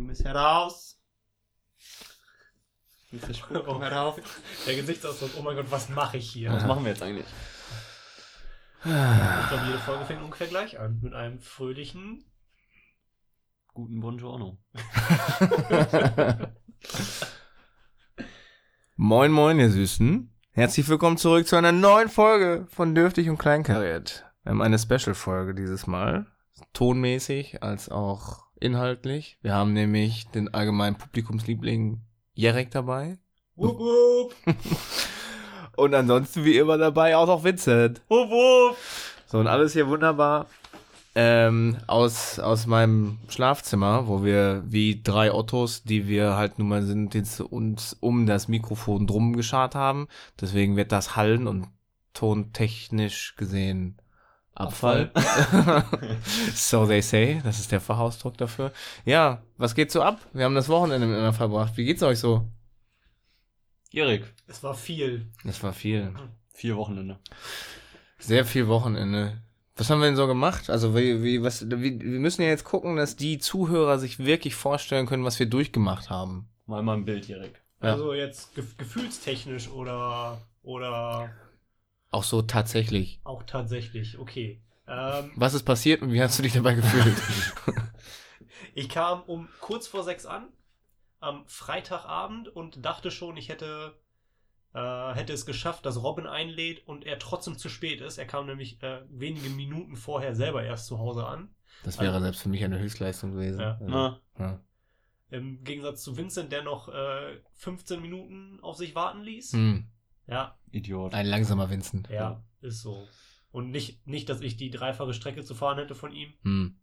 Nimm es heraus. Diese Spur, komm heraus. Der Gesichtsausdruck, oh mein Gott, was mache ich hier? Was machen wir jetzt eigentlich? Ich glaube, jede Folge fängt ungefähr gleich an. Mit einem fröhlichen. Guten Buongiorno. Moin, moin, ihr Süßen. Herzlich willkommen zurück zu einer neuen Folge von Dürftig und Kleinkariert. Wir haben eine Special-Folge dieses Mal. Tonmäßig als auch inhaltlich. Wir haben nämlich den allgemeinen Publikumsliebling Jerek dabei. Wupp, wupp. Und ansonsten wie immer dabei auch noch Vincent. Wupp, wupp. So, und alles hier wunderbar ähm, aus, aus meinem Schlafzimmer, wo wir wie drei Ottos, die wir halt nun mal sind, jetzt uns um das Mikrofon drum geschart haben. Deswegen wird das Hallen und tontechnisch gesehen Abfall. so they say. Das ist der Fachausdruck dafür. Ja, was geht so ab? Wir haben das Wochenende miteinander verbracht. Wie geht's euch so? Erik, Es war viel. Es war viel. vier Wochenende. Sehr viel Wochenende. Was haben wir denn so gemacht? Also wie, wie, was, wie, wir müssen ja jetzt gucken, dass die Zuhörer sich wirklich vorstellen können, was wir durchgemacht haben. Mal mal ein Bild, Erik. Ja. Also jetzt gef gefühlstechnisch oder, oder Auch so tatsächlich. auch tatsächlich. Okay. Ähm, Was ist passiert und wie hast du dich dabei gefühlt? ich kam um kurz vor sechs an am Freitagabend und dachte schon, ich hätte, äh, hätte es geschafft, dass Robin einlädt und er trotzdem zu spät ist. Er kam nämlich äh, wenige Minuten vorher selber erst zu Hause an. Das wäre selbst für mich eine Höchstleistung gewesen. Ja. Also, Na, ja. Im Gegensatz zu Vincent, der noch äh, 15 Minuten auf sich warten ließ. Hm. Ja, Idiot. Ein langsamer Vincent. ja, ist so. Und nicht, nicht, dass ich die dreifache Strecke zu fahren hätte von ihm. Hm.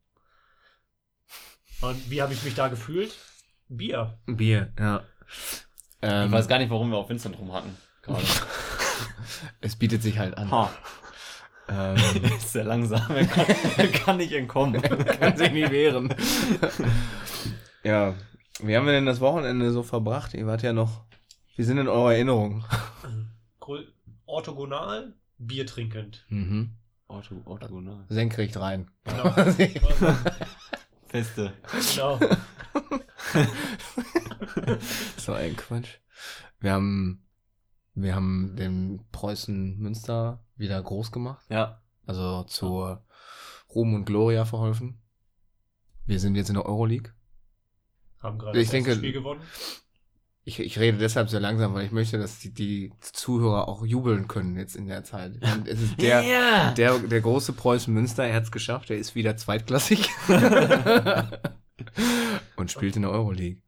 Und wie habe ich mich da gefühlt? Bier. Bier, ja. Ähm, Ich weiß gar nicht, warum wir auf Vincent rumhacken. Gerade. es bietet sich halt an. Ha. Ähm, ist sehr langsam. Er kann, er kann nicht entkommen. kann sich nicht wehren. ja. Wie haben wir denn das Wochenende so verbracht? Ihr wart ja noch. Wir sind in eurer Erinnerung. Orthogonal, Bier trinkend. Mhm. Ortho, orthogonal. Senkrecht rein. Genau. Feste. genau. so ein Quatsch. Wir haben, wir haben den Preußen Münster wieder groß gemacht. Ja. Also zur Ruhm und Gloria verholfen. Wir sind jetzt in der Euroleague. Haben gerade Ich das denke- Spiel gewonnen. Ich, ich rede deshalb sehr langsam, weil ich möchte, dass die, die Zuhörer auch jubeln können jetzt in der Zeit. Und es ist der, Ja. der, der große Preußen Münster, er hat es geschafft, er ist wieder zweitklassig. und spielt in der Euroleague.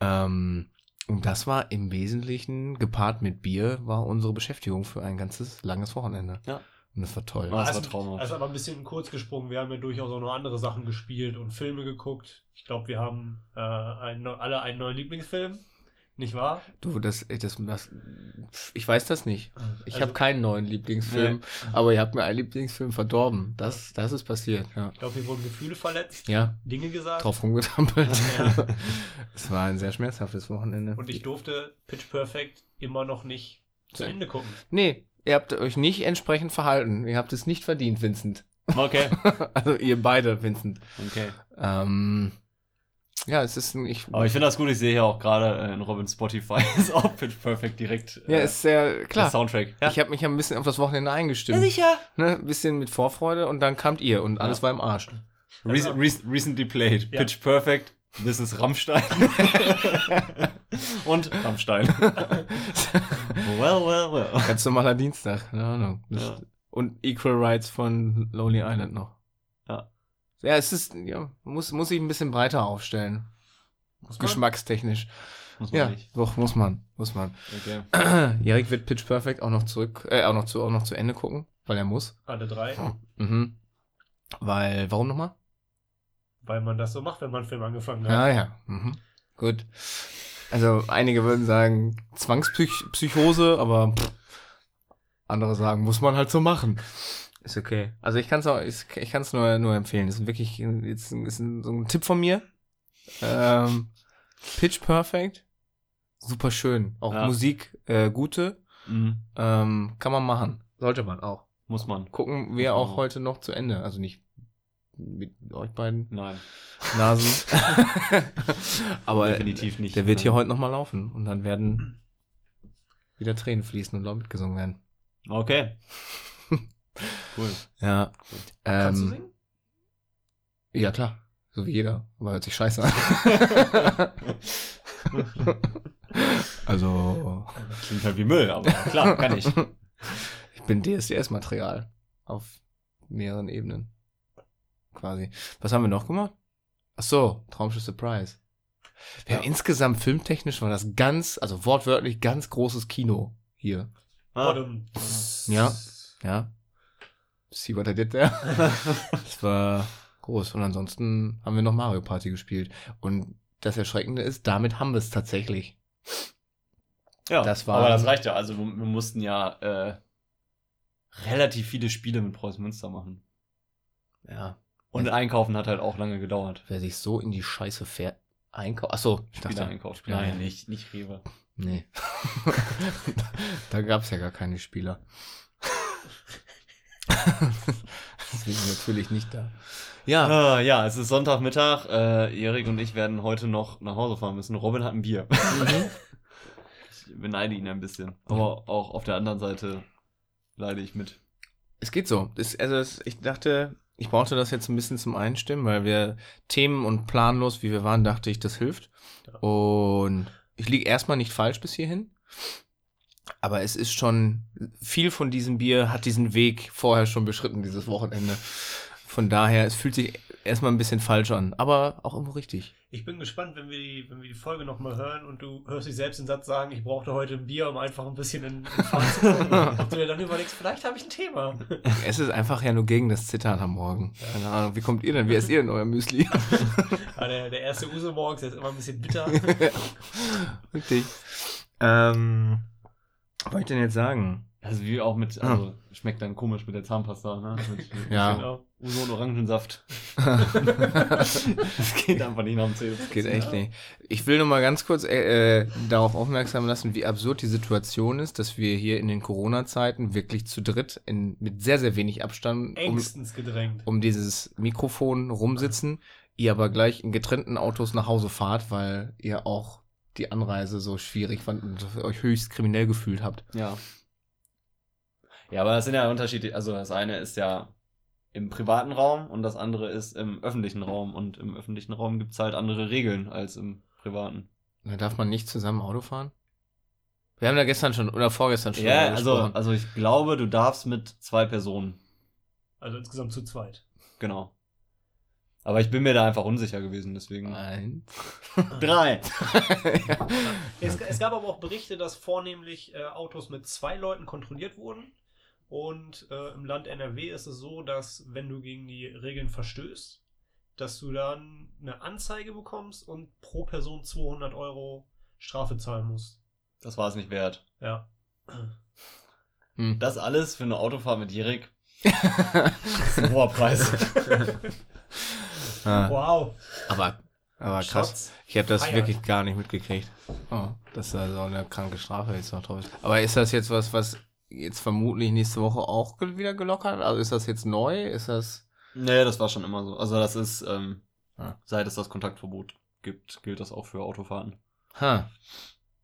Ähm, und das war im Wesentlichen, gepaart mit Bier, war unsere Beschäftigung für ein ganzes langes Wochenende. Ja. Und das war toll. Ah, das war Also- traumhaft. Also aber ein bisschen kurz gesprungen. Wir haben ja durchaus auch noch andere Sachen gespielt und Filme geguckt. Ich glaube, wir haben äh, einen, alle einen neuen Lieblingsfilm. Nicht wahr? Du, das, das, das, ich weiß das nicht. Ich Also- habe keinen neuen Lieblingsfilm, aber ihr habt mir einen Lieblingsfilm verdorben. Das, das ist passiert, ja. Ich glaube, hier wurden Gefühle verletzt, Ja, Dinge gesagt. drauf rumgetampelt. Ja. Es war ein sehr schmerzhaftes Wochenende. Und ich durfte Pitch Perfect immer noch nicht zu. Ende gucken. Nee, ihr habt euch nicht entsprechend verhalten. Ihr habt es nicht verdient, Vincent. Okay. Also ihr beide, Vincent. Okay. Ähm, ja, es ist ein, ich, Aber ich finde das gut, ich sehe hier auch gerade äh, in Robin Spotify ist auch Pitch Perfect direkt ja, äh, ist sehr klar. Soundtrack. Ich habe mich ja ein bisschen auf das Wochenende eingestimmt. sicher. Ne, ein bisschen mit Vorfreude und dann kamt ihr und alles Ja. war im Arsch. Rec rec recently played. Ja. Pitch Perfect. This is Rammstein. Und Rammstein. well, well, well. Ganz normaler Dienstag, keine Ahnung. Ja. Und Equal Rights von Lonely Island noch. Ja. Ja, es ist, ja, muss, muss ich ein bisschen breiter aufstellen. Geschmackstechnisch. Muss man Ja, nicht. doch, muss man, muss man. Okay. Erik wird Pitch Perfect auch noch zurück, äh, auch noch zu, auch noch zu Ende gucken, weil er muss. Alle drei. Mhm. Weil, warum nochmal? Weil man das so macht, wenn man einen Film angefangen hat. Ja, ja. Mhm. Gut. Also, einige würden sagen Zwangspsychose, aber pff, andere sagen, muss man halt so machen. Ist okay. Also ich kann es auch, ich, ich kann es nur, nur empfehlen. Das ist wirklich jetzt ist ein, so ein Tipp von mir. Ähm, Pitch Perfect. Super schön. Auch Ja. Musik, äh, gute. Mhm. Ähm, kann man machen. Sollte man auch. Muss man. Gucken wir man auch auch. heute noch zu Ende. Also nicht mit euch beiden Nein, Nasen. Aber definitiv nicht. der wird hier heute nochmal laufen und dann werden wieder Tränen fließen und laut mitgesungen werden. Okay. Cool. Ja. Kannst du Ähm, singen? ja, klar. So wie jeder. Aber hört sich scheiße an. also, Klingt halt wie Müll, aber klar, kann ich. ich bin DSDS-Material. Auf mehreren Ebenen. Quasi. Was haben wir noch gemacht? Ach so, Traumschiff Surprise. Wir haben Ja. insgesamt filmtechnisch war das ganz, also wortwörtlich ganz großes Kino hier. Ah. Ja. Ja. See what I did there? Das war groß. Und ansonsten haben wir noch Mario Party gespielt. Und das Erschreckende ist, damit haben wir es tatsächlich. ja, das war- aber das reicht ja. Also wir, wir mussten ja äh, relativ viele Spiele mit Preußen Münster machen. Ja. Und Ja. einkaufen hat halt auch lange gedauert. Wer sich so in die Scheiße fährt. Einkaufen. Achso, ich dachte. Spiele-Einkauf. Ja, Nein, ja. nicht, nicht Rewe. Nee. da gab es ja gar keine Spieler. Deswegen natürlich nicht da. Ja. Ah, ja, es ist Sonntagmittag. Äh, Erik und ich werden heute noch nach Hause fahren müssen. Robin hat ein Bier. Mhm. Ich beneide ihn ein bisschen. Aber auch auf der anderen Seite leide ich mit. Es geht so. Das, also es, ich dachte, ich brauchte das jetzt ein bisschen zum Einstimmen, weil wir Themen und planlos, wie wir waren, dachte ich, das hilft. Ja. Und ich liege erstmal nicht falsch bis hierhin. Aber es ist schon, viel von diesem Bier hat diesen Weg vorher schon beschritten, dieses Wochenende. Von daher, es fühlt sich erstmal ein bisschen falsch an, aber auch irgendwo richtig. Ich bin gespannt, wenn wir die, wenn wir die Folge nochmal hören und du hörst dich selbst den Satz sagen, ich brauchte heute ein Bier, um einfach ein bisschen in, in Fahrt zu kommen. Ob du dir dann überlegst, vielleicht habe ich ein Thema. Es ist einfach ja nur gegen das Zittern am Morgen. Keine Ahnung, wie kommt ihr denn? Wie esst ihr denn euer Müsli? Ja, der, der erste Uso morgens, der ist immer ein bisschen bitter. Richtig. Ähm, was wollte ich denn jetzt sagen? Also wie auch mit, also schmeckt dann komisch mit der Zahnpasta, ne? Mit, Ja. Genau. Uso und Orangensaft. das geht einfach nicht nach dem Zählen. Geht echt nicht. Ich will nur mal ganz kurz äh, äh, darauf aufmerksam lassen, wie absurd die Situation ist, dass wir hier in den Corona-Zeiten wirklich zu dritt in, mit sehr, sehr wenig Abstand um, Engstens gedrängt. um dieses Mikrofon rumsitzen, ihr aber gleich in getrennten Autos nach Hause fahrt, weil ihr auch die Anreise so schwierig fand und euch höchst kriminell gefühlt habt. Ja. Ja, aber das sind ja Unterschiede. Also das eine ist ja im privaten Raum und das andere ist im öffentlichen Raum. Und im öffentlichen Raum gibt's halt andere Regeln als im privaten. Da darf man nicht zusammen Auto fahren? Wir haben da gestern schon oder vorgestern schon Ja, also, gesprochen. also ich glaube, du darfst mit zwei Personen. Also insgesamt zu zweit. Genau. Aber ich bin mir da einfach unsicher gewesen, deswegen. Eins. Drei. ja. Es, es gab aber auch Berichte, dass vornehmlich äh, Autos mit zwei Leuten kontrolliert wurden. Und äh, im Land NRW ist es so, dass wenn du gegen die Regeln verstößt, dass du dann eine Anzeige bekommst und pro Person 200 Euro Strafe zahlen musst. Das war es nicht wert. Ja. Hm. Das alles für eine Autofahrt mit Erik. ist ein hoher Preis. Ah, Wow. aber, aber krass. Schatz. Ich habe das wirklich gar nicht mitgekriegt. Oh, dass da so eine kranke Strafe jetzt noch drauf ist. Aber ist das jetzt was, was jetzt vermutlich nächste Woche auch ge- wieder gelockert? Also ist das jetzt neu? Ist das. nee, das war schon immer so. Also das ist, ähm, Ah. seit es das Kontaktverbot gibt, gilt das auch für Autofahrten. Ha.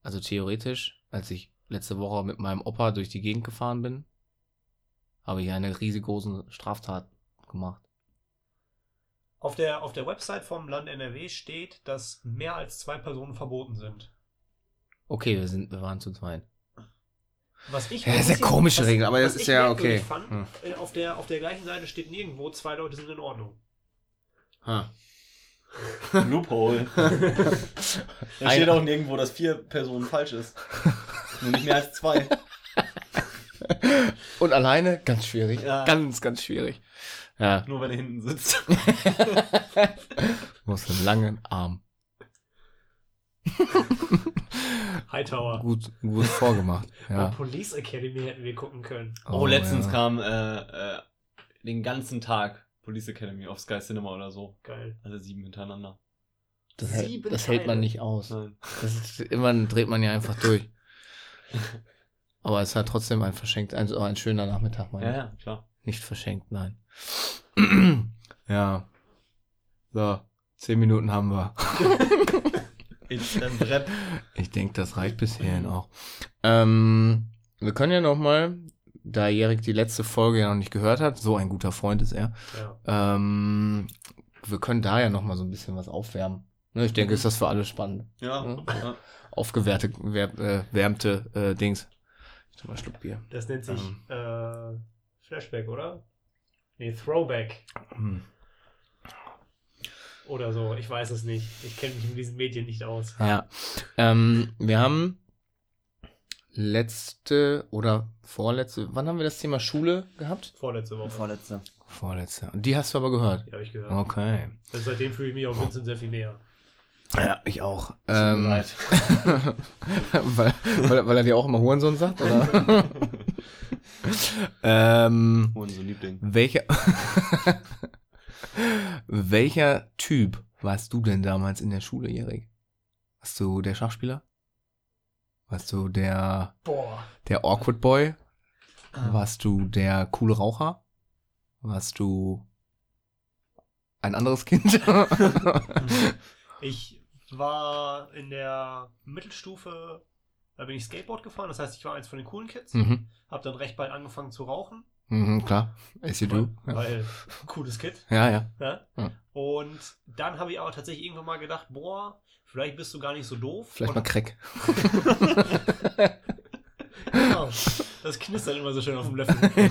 Also theoretisch, als ich letzte Woche mit meinem Opa durch die Gegend gefahren bin, habe ich eine riesengroße Straftat gemacht. Auf der, auf der Website vom Land NRW steht, dass mehr als zwei Personen verboten sind. Okay, wir sind, wir waren zu zweit. Was ich Ja, das ist ja komische Regel, aber das ist ich ja okay. Fand, Hm. äh, auf, der, auf der gleichen Seite steht nirgendwo, zwei Leute sind in Ordnung. Ha. Loophole. Da steht auch nirgendwo, dass vier Personen falsch ist. Nur nicht mehr als zwei. Und alleine? Ganz schwierig. Ja. Ganz, ganz schwierig. Ja, Nur wenn er hinten sitzt. muss einen langen Arm. Hightower. Gut, gut vorgemacht. Ja. Ja. Police Academy hätten wir gucken können. Oh, letztens ja. kam äh, äh, den ganzen Tag Police Academy auf Sky Cinema oder so. Geil. Alle sieben hintereinander. Das, hält, Sieben das hält man nicht aus. Nein. Das ist, irgendwann dreht man ja einfach durch. Aber es hat trotzdem ein verschenkt, ein, ein schöner Nachmittag, meine Ja, ja, klar. Nicht verschenkt, nein. Ja. So, zehn Minuten haben wir. Instant Rap. Ich denke, das reicht bis hierhin auch. Ähm, wir können ja noch mal, da Erik die letzte Folge ja noch nicht gehört hat, so ein guter Freund ist er, Ja. ähm, wir können da ja noch mal so ein bisschen was aufwärmen. Ne, ich denke, ist das für alle spannend. Ja. Ja. ja. Aufgewärmte, wär, äh, wärmte äh, Dings. Ich mal Schluck Bier. Das nennt sich Ähm. äh, Flashback, oder? Nee, Throwback Hm. oder so. Ich weiß es nicht. Ich kenne mich mit diesen Medien nicht aus. Ja. Ähm, wir haben letzte oder vorletzte, wann haben wir das Thema Schule gehabt? Vorletzte Woche. Vorletzte. Vorletzte. Und die hast du aber gehört. Die habe ich gehört. Okay. Also seitdem fühle ich mich auch Vincent sehr viel näher. Ja, ich auch. Tut mir Ähm, leid. weil, weil, weil er dir auch immer Hurensohn sagt, oder? ähm, so Liebling. welcher, welcher Typ warst du denn damals in der Schule, Erik? Warst du der Schachspieler? Warst du der, Boah. der Awkward Boy? Warst du der coole Raucher? Warst du ein anderes Kind? Ich war in der Mittelstufe, da bin ich Skateboard gefahren. Das heißt, ich war eins von den coolen Kids. mhm. Hab dann recht bald angefangen zu rauchen. Mhm, klar. As you do. Ja, Weil, cooles Kid. ja. ja. Ja? Ja. Und dann habe ich aber tatsächlich irgendwann mal gedacht, boah, vielleicht bist du gar nicht so doof. Vielleicht mal Und, Crack. genau, das knistert immer so schön auf dem Löffel.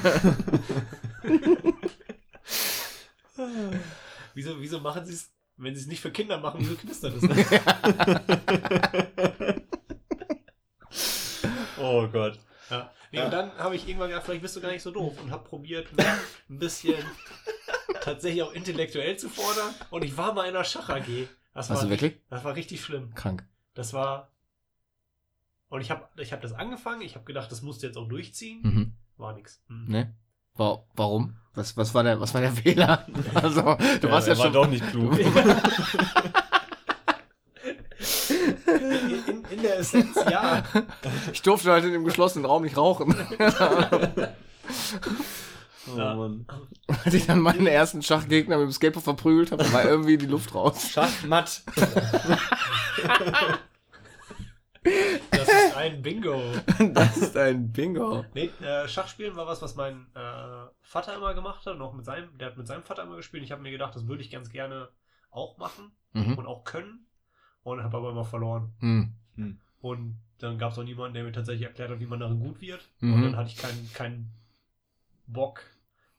wieso, wieso machen sie es, wenn sie es nicht für Kinder machen, wieso knistert es? Oh Gott. Ja. Nee, Ja. Und dann habe ich irgendwann gedacht, vielleicht bist du gar nicht so doof und habe probiert, ein bisschen tatsächlich auch intellektuell zu fordern. Und ich war mal in einer Schach AG. Das war, du wirklich? Das war richtig schlimm. Krank. Das war. Und ich habe ich hab das angefangen. Ich habe gedacht, das musst du jetzt auch durchziehen. Mhm. War nix. Hm. Ne? Wa warum? Was, was, war der, was war der Fehler? Also, du warst ja, war schon. doch nicht klug. In, in, der Essenz, ja. Ich durfte halt in dem geschlossenen Raum nicht rauchen. Oh Ja. Mann. Als ich dann meinen ersten Schachgegner mit dem Skateboard verprügelt habe, war irgendwie die Luft raus. Schachmatt. Das ist ein Bingo. Das ist ein Bingo. Nee, äh, Schachspielen war was, was mein äh, Vater immer gemacht hat. Und auch mit seinem, der hat mit seinem Vater immer gespielt. Ich habe mir gedacht, das würde ich ganz gerne auch machen Mhm. und auch können. Und habe aber immer verloren. Mhm. Und dann gab es auch niemanden, der mir tatsächlich erklärt hat, wie man darin gut wird. Mhm. Und dann hatte ich keinen keinen Bock,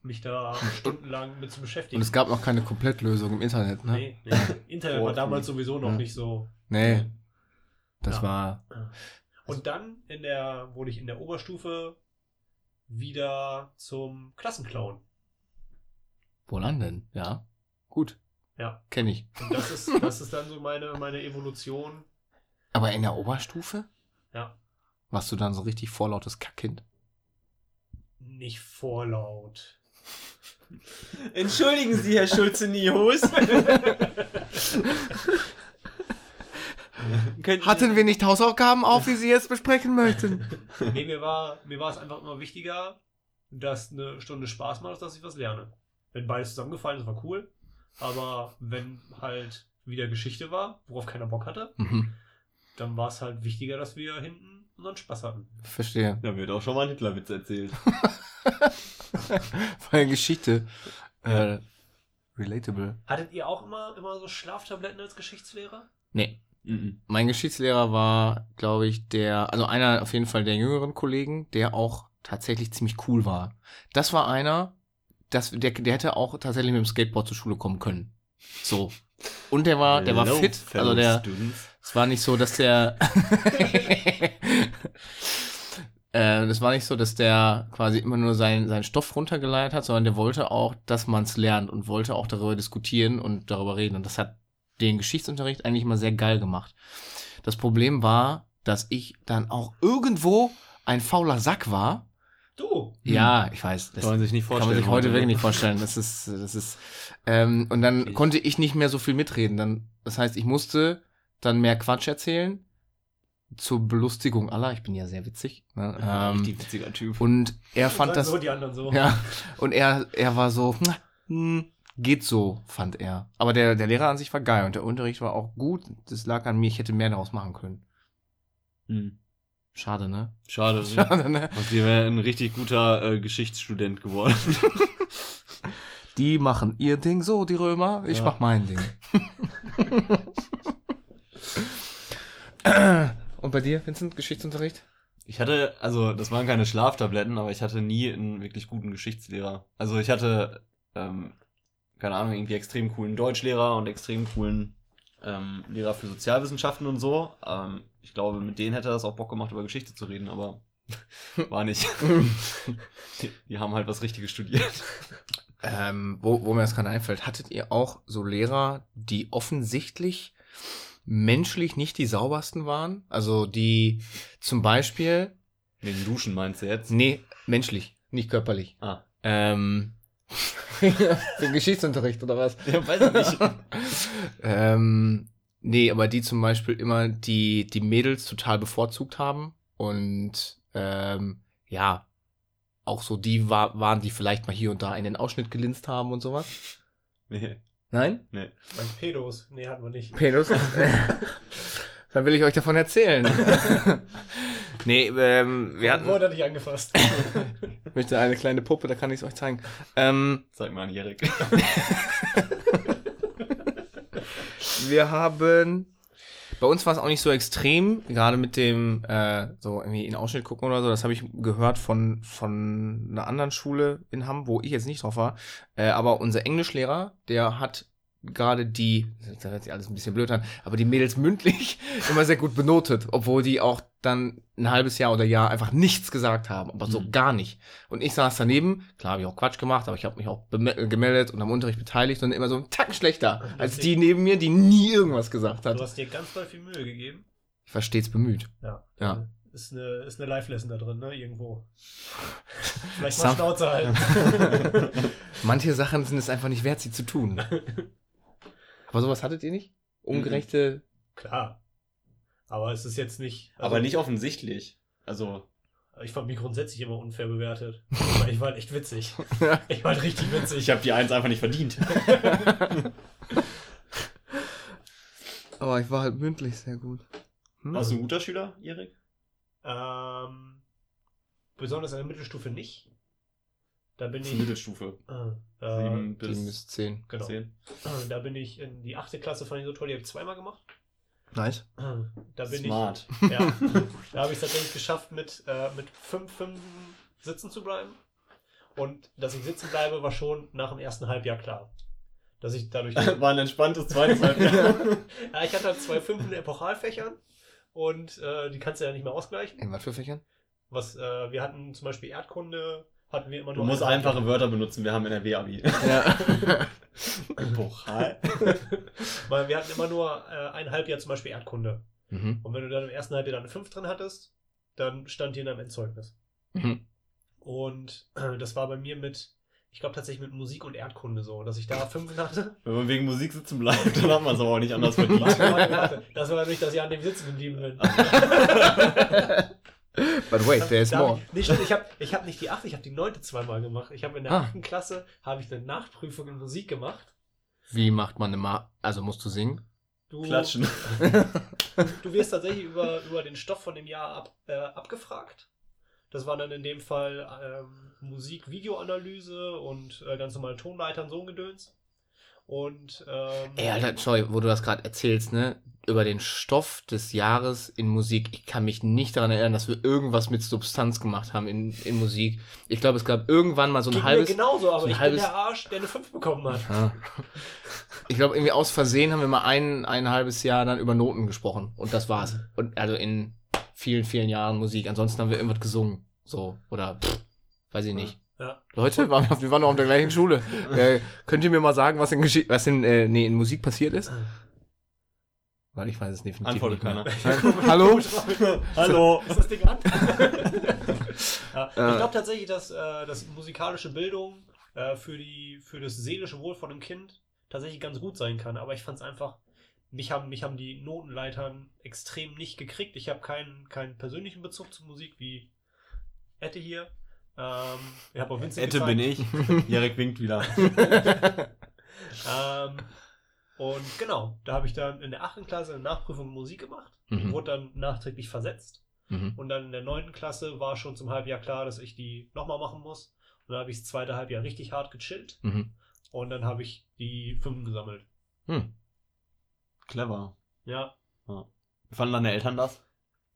mich da stundenlang mit zu beschäftigen. Und es gab noch keine Komplettlösung im Internet, ne? nee, nee. Internet war damals sowieso noch Ja. nicht so. Nee. Das Ja. war. Und dann in der, wurde ich in der Oberstufe wieder zum Klassenclown. Wohlan denn? Ja. Gut. Ja. Kenne ich. Und das ist, das ist dann so meine, meine Evolution. Aber in der Oberstufe? Ja. Warst du dann so richtig vorlautes Kackkind? Nicht vorlaut. Entschuldigen Sie, Herr Schulze-Niehus. Könnten Hatten wir nicht Hausaufgaben auf, wie Sie jetzt besprechen möchten? Nee, mir war, mir war es einfach immer wichtiger, dass eine Stunde Spaß macht, als dass ich was lerne. Wenn beides zusammengefallen ist, war cool. Aber wenn halt wieder Geschichte war, worauf keiner Bock hatte, Mhm. dann war es halt wichtiger, dass wir hinten unseren Spaß hatten. Verstehe. Da wird auch schon mal ein Hitlerwitz erzählt. Eine Geschichte. Äh, relatable. Hattet ihr auch immer, immer so Schlaftabletten als Geschichtslehrer? Nee. Mhm. Mein Geschichtslehrer war, glaube ich, der, also einer auf jeden Fall der jüngeren Kollegen, der auch tatsächlich ziemlich cool war. Das war einer, das, der, der hätte auch tatsächlich mit dem Skateboard zur Schule kommen können. So. Und der war, der war Hello, fit. Also der, Students. es war nicht so, dass der, äh, das war nicht so, dass der quasi immer nur seinen, seinen Stoff runtergeleitet hat, sondern der wollte auch, dass man es lernt und wollte auch darüber diskutieren und darüber reden. Und das hat den Geschichtsunterricht eigentlich immer sehr geil gemacht. Das Problem war, dass ich dann auch irgendwo ein fauler Sack war. Du! Ja, ich weiß. Das Kann man sich nicht kann vorstellen. man sich heute wirklich nicht vorstellen. Das ist, das ist, ähm, und dann Ich- konnte ich nicht mehr so viel mitreden. Dann, das heißt, ich musste dann mehr Quatsch erzählen zur Belustigung aller. Ich bin ja sehr witzig. Ne? Ähm, Richtig witziger Typ. und er fand das, so, die anderen so. ja, und er, er war so, "Na, hm, geht so, fand er. Aber der, der Lehrer an sich war geil und der Unterricht war auch gut. Das lag an mir, ich hätte mehr daraus machen können. Hm. Schade, ne? Schade. Schade, ne? Und sie wäre ein richtig guter äh, Geschichtsstudent geworden. Die machen ihr Ding so, die Römer. Ich Ja. mach mein Ding. und bei dir, Vincent, Geschichtsunterricht? Ich hatte, also das waren keine Schlaftabletten, aber ich hatte nie einen wirklich guten Geschichtslehrer. Also ich hatte, ähm, keine Ahnung, irgendwie extrem coolen Deutschlehrer und extrem coolen ähm, Lehrer für Sozialwissenschaften und so. Ähm, ich glaube, mit denen hätte das auch Bock gemacht, über Geschichte zu reden, aber war nicht. die, die haben halt was Richtiges studiert. Ähm, wo, wo mir das gerade einfällt, hattet ihr auch so Lehrer, die offensichtlich menschlich nicht die saubersten waren? Also die zum Beispiel, Wegen Duschen meinst du jetzt? nee, menschlich, nicht körperlich. Ah. Ähm, für Geschichtsunterricht oder was? Ja, weiß ich nicht. ähm, nee, aber die zum Beispiel immer die, die Mädels total bevorzugt haben und ähm, ja, auch so die war, waren, die vielleicht mal hier und da in den Ausschnitt gelinst haben und sowas. Nee, Nein? nee. Mein Pedos. Nee, hatten wir nicht. Penis. Dann will ich euch davon erzählen. nee, ähm, wir hatten. Wurde nicht angefasst. Ich möchte eine kleine Puppe, da kann ich es euch zeigen. Ähm, Zeig mal an Erik. Wir haben. Bei uns war es auch nicht so extrem, gerade mit dem äh, so irgendwie in Ausschnitt gucken oder so. Das habe ich gehört von von einer anderen Schule in Hamm, wo ich jetzt nicht drauf war. Äh, aber unser Englischlehrer, der hat gerade die, das hört sich alles ein bisschen blöd an, aber die Mädels mündlich immer sehr gut benotet, obwohl die auch dann ein halbes Jahr oder Jahr einfach nichts gesagt haben, aber so Mhm. gar nicht. Und ich saß daneben, klar habe ich auch Quatsch gemacht, aber ich habe mich auch äh, gemeldet und am Unterricht beteiligt und immer so einen Tacken schlechter als die neben mir, die nie irgendwas gesagt Du hat. hast dir ganz doll viel Mühe gegeben. Ich war stets bemüht. Ja. Ja. Ist eine, ist eine Live-Lesson da drin, ne? Irgendwo. Vielleicht mal Schnauze halten. Manche Sachen sind es einfach nicht wert, sie zu tun. Aber sowas hattet ihr nicht? Ungerechte. Klar. Aber es ist jetzt nicht. also Aber nicht offensichtlich. Also, Ich fand mich grundsätzlich immer unfair bewertet. Ich war halt echt witzig. Ich war halt richtig witzig. ich habe die Eins einfach nicht verdient. Aber ich war halt mündlich sehr gut. Hm? Warst du ein guter Schüler, Erik? Ähm, besonders in der Mittelstufe nicht. Da bin Das ist ich. Mittelstufe. Äh, äh, Sieben Sieben bis bis zehn. genau. zehn. Da bin ich in die achte Klasse fand ich so toll, die habe ich zweimal gemacht. Nice. Da bin Smart. ich. Ja, da habe ich es tatsächlich geschafft, mit, äh, mit fünf Fünfen sitzen zu bleiben. Und dass ich sitzen bleibe, war schon nach dem ersten Halbjahr klar. Dass ich dadurch. War ein entspanntes zweites Halbjahr. ja, ich hatte halt zwei Fünfen in Epochalfächern und äh, die kannst du ja nicht mehr ausgleichen. In was für Fächern? Was, äh, wir hatten zum Beispiel Erdkunde, hatten wir immer Du nur. musst ein einfache Halbjahr. Wörter benutzen, wir haben NRW-Abi. Ja. Pokal. Weil wir hatten immer nur äh, ein Halbjahr zum Beispiel Erdkunde. mhm. Und wenn du dann im ersten Halbjahr dann eine 5 drin hattest, dann stand die in deinem Endzeugnis. Mhm. Und äh, das war bei mir mit, ich glaube tatsächlich mit Musik und Erdkunde so, dass ich da 5 hatte. Wenn man wegen Musik sitzen bleibt, dann hat man es aber auch nicht anders verdient. Warte, warte, warte. Das war nicht, dass ich an dem sitzen geblieben bin. But wait, there's Da hab more. stimmt, ich habe ich hab nicht die 8, ich habe die 9 zweimal gemacht. Ich habe in der Ah. 8. Klasse habe ich eine Nachprüfung in Musik gemacht. Wie macht man eine Ma Also musst du singen? Du, Klatschen. du wirst tatsächlich über, über den Stoff von dem Jahr ab, äh, abgefragt. Das war dann in dem Fall ähm, Musik-Videoanalyse und äh, ganz normal Tonleitern, so ein Gedöns. Und ähm, Ey, Alter, sorry, wo du das gerade erzählst, ne? Über den Stoff des Jahres in Musik. Ich kann mich nicht daran erinnern, dass wir irgendwas mit Substanz gemacht haben in, in Musik. Ich glaube, es gab irgendwann mal so ein halbes. genauso, aber so ein ich halbes- bin der Arsch, der eine 5 bekommen hat. Ja. Ich glaube, irgendwie aus Versehen haben wir mal ein, ein halbes Jahr dann über Noten gesprochen. Und das war's. Und also in vielen, vielen Jahren Musik. Ansonsten haben wir irgendwas gesungen. So. Oder pff, weiß ich nicht. Ja. Leute, waren, wir waren doch auf der gleichen Schule. äh, könnt ihr mir mal sagen, was in, Geschi was in, äh, nee, in Musik passiert ist? Weil ich weiß es definitiv Antwortet nicht mehr. keiner. Hallo? Hallo. Ist das Ding an? ja, Äh. ich glaube tatsächlich, dass, äh, dass musikalische Bildung äh, für, die, für das seelische Wohl von einem Kind tatsächlich ganz gut sein kann. Aber ich fand es einfach, mich haben, mich haben die Notenleitern extrem nicht gekriegt. Ich habe keinen, keinen persönlichen Bezug zu Musik wie Ette hier. Ähm, ich habe auch Vincent Ette bin ich. Erik winkt wieder. ähm, und genau, da habe ich dann in der 8. Klasse eine Nachprüfung Musik gemacht. Mhm. Wurde dann nachträglich versetzt. Mhm. Und dann in der 9. Klasse war schon zum Halbjahr klar, dass ich die nochmal machen muss. Und dann habe ich das zweite Halbjahr richtig hart gechillt. Mhm. Und dann habe ich die 5 gesammelt. Hm. Clever. Ja, Wie fanden deine Eltern das?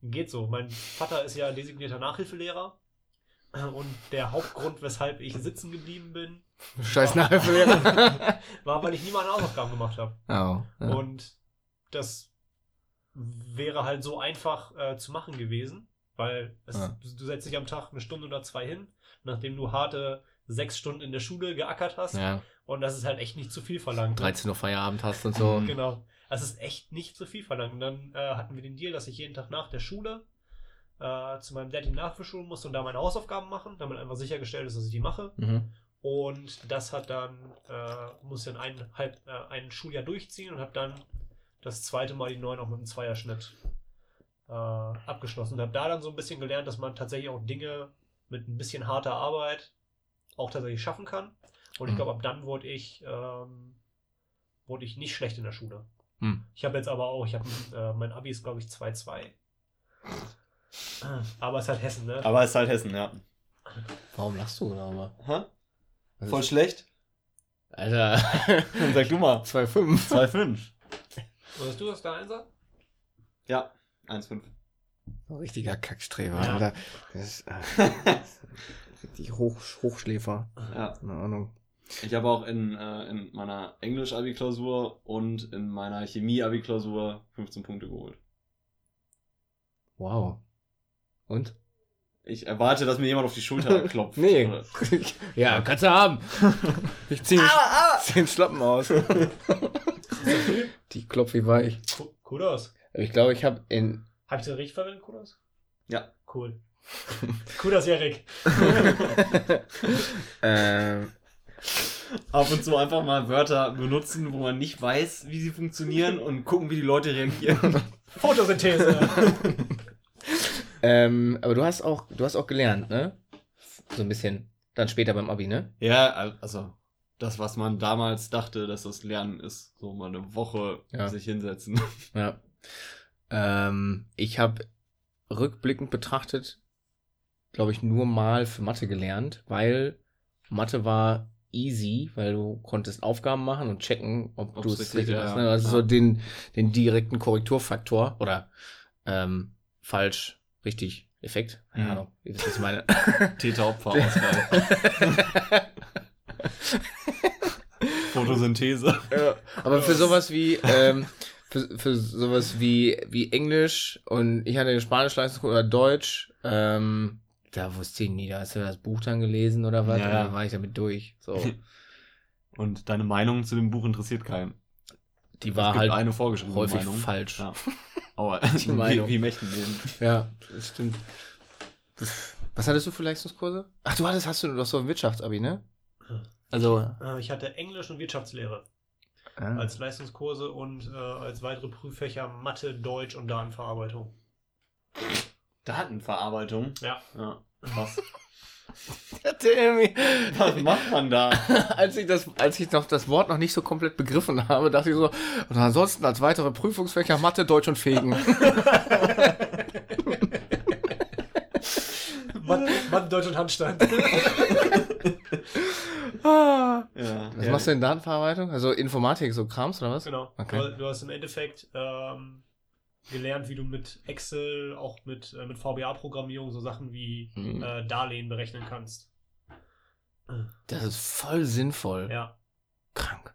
geht so. Mein Vater ist ja designierter Nachhilfelehrer. Und der Hauptgrund, weshalb ich sitzen geblieben bin, Scheiß Nachhilfelehrer. war, weil ich nie meine Hausaufgaben gemacht habe. oh, ja. Und das wäre halt so einfach äh, zu machen gewesen, weil es, Ja. du setzt dich am Tag eine Stunde oder zwei hin, nachdem du harte sechs Stunden in der Schule geackert hast. ja, Und das ist halt echt nicht zu viel verlangt. ne? 13 Uhr Feierabend hast und so. Genau. Das ist echt nicht zu viel verlangt. Und dann äh, hatten wir den Deal, dass ich jeden Tag nach der Schule äh, zu meinem Daddy nachschulen musste und da meine Hausaufgaben machen, damit einfach sichergestellt ist, dass ich die mache. Mhm. Und das hat dann, äh, musste dann ein, halb, äh, ein Schuljahr durchziehen und habe dann das zweite Mal die 9 auch mit einem Zweierschnitt äh, abgeschlossen. Und habe da dann so ein bisschen gelernt, dass man tatsächlich auch Dinge mit ein bisschen harter Arbeit auch tatsächlich schaffen kann. Und ich Mhm. glaube, ab dann wurde ich, ähm, wurde ich nicht schlecht in der Schule. Hm. Ich habe jetzt aber auch, ich habe, äh, mein Abi ist glaube ich 2-2. Aber es ist halt Hessen, ne? Aber es ist halt Hessen, ja. Warum lachst du darüber? Hä? Was Voll ist- schlecht? Alter. Dann sag du mal. 2,5. 2,5. Was hast du, das der Einser? Ja, 1,5. Ein richtiger Kackstreber, Ja. Alter. Das ist, äh, richtig Hoch, Hochschläfer. Ja. Keine Ahnung. Ich habe auch in, äh, in meiner Englisch-Abi-Klausur und in meiner Chemie-Abi-Klausur 15 Punkte geholt. Wow. Und? Ich erwarte, dass mir jemand auf die Schulter klopft. Nee. Ja, kannst du haben. Ich zieh, Ah, zieh den Schlappen aus. Die klopft wie weich. Ku- Kudos. Aber ich glaube, ich habe in. Habe ich das richtig verwendet, Kudos? Ja. Cool. Kudos, Erik. ähm, Ab und zu einfach mal Wörter benutzen, wo man nicht weiß, wie sie funktionieren und gucken, wie die Leute reagieren. Photosynthese. Ähm, aber du hast auch, du hast auch gelernt, ne? So ein bisschen. Dann später beim Abi, ne? Ja, also das, was man damals dachte, dass das Lernen ist. So mal eine Woche Ja. sich hinsetzen. Ja. Ähm, ich habe rückblickend betrachtet, glaube ich, nur mal für Mathe gelernt, weil Mathe war easy, weil du konntest Aufgaben machen und checken, ob du es richtig, richtig hast. Ne? Also Ja. so den, den direkten Korrekturfaktor oder ähm, falsch, richtig, Effekt. Keine Mhm. Ahnung, wie wisst ihr, was ich meine. Täter-Opfer-Ausgleich. Photosynthese. Ja, aber für sowas wie, ähm, für, für sowas wie, wie Englisch und ich hatte Spanisch Leistungskurs oder Deutsch, ähm, da wusste ich nie, da hast du das Buch dann gelesen oder was, Ja, und ja. dann war ich damit durch. So. Und deine Meinung zu dem Buch interessiert keinen. Die war halt häufig Meinung. falsch. Ja. Meinung. wie, wie Mächten leben. Ja, das stimmt. Was hattest du für Leistungskurse? Ach, du hattest, hast du doch so ein Wirtschaftsabi, ne? Also, Äh, ich hatte Englisch und Wirtschaftslehre ah, als Leistungskurse und äh, als weitere Prüffächer Mathe, Deutsch und Datenverarbeitung. Datenverarbeitung. Ja. Ja. Krass. Timmy. Was macht man da? als ich das, als ich noch das Wort noch nicht so komplett begriffen habe, dachte ich so, und ansonsten als weitere Prüfungsfächer Mathe, Deutsch und Fegen. Mathe, Mathe, Deutsch und Handstand. Ah. Ja. Was ja. machst du in Datenverarbeitung? Also Informatik, so Krams oder was? genau. Okay. Du, du hast im Endeffekt ähm, gelernt, wie du mit Excel, auch mit, äh, mit VBA-Programmierung so Sachen wie Mhm. äh, Darlehen berechnen kannst. Das ist voll sinnvoll. Ja. Krank.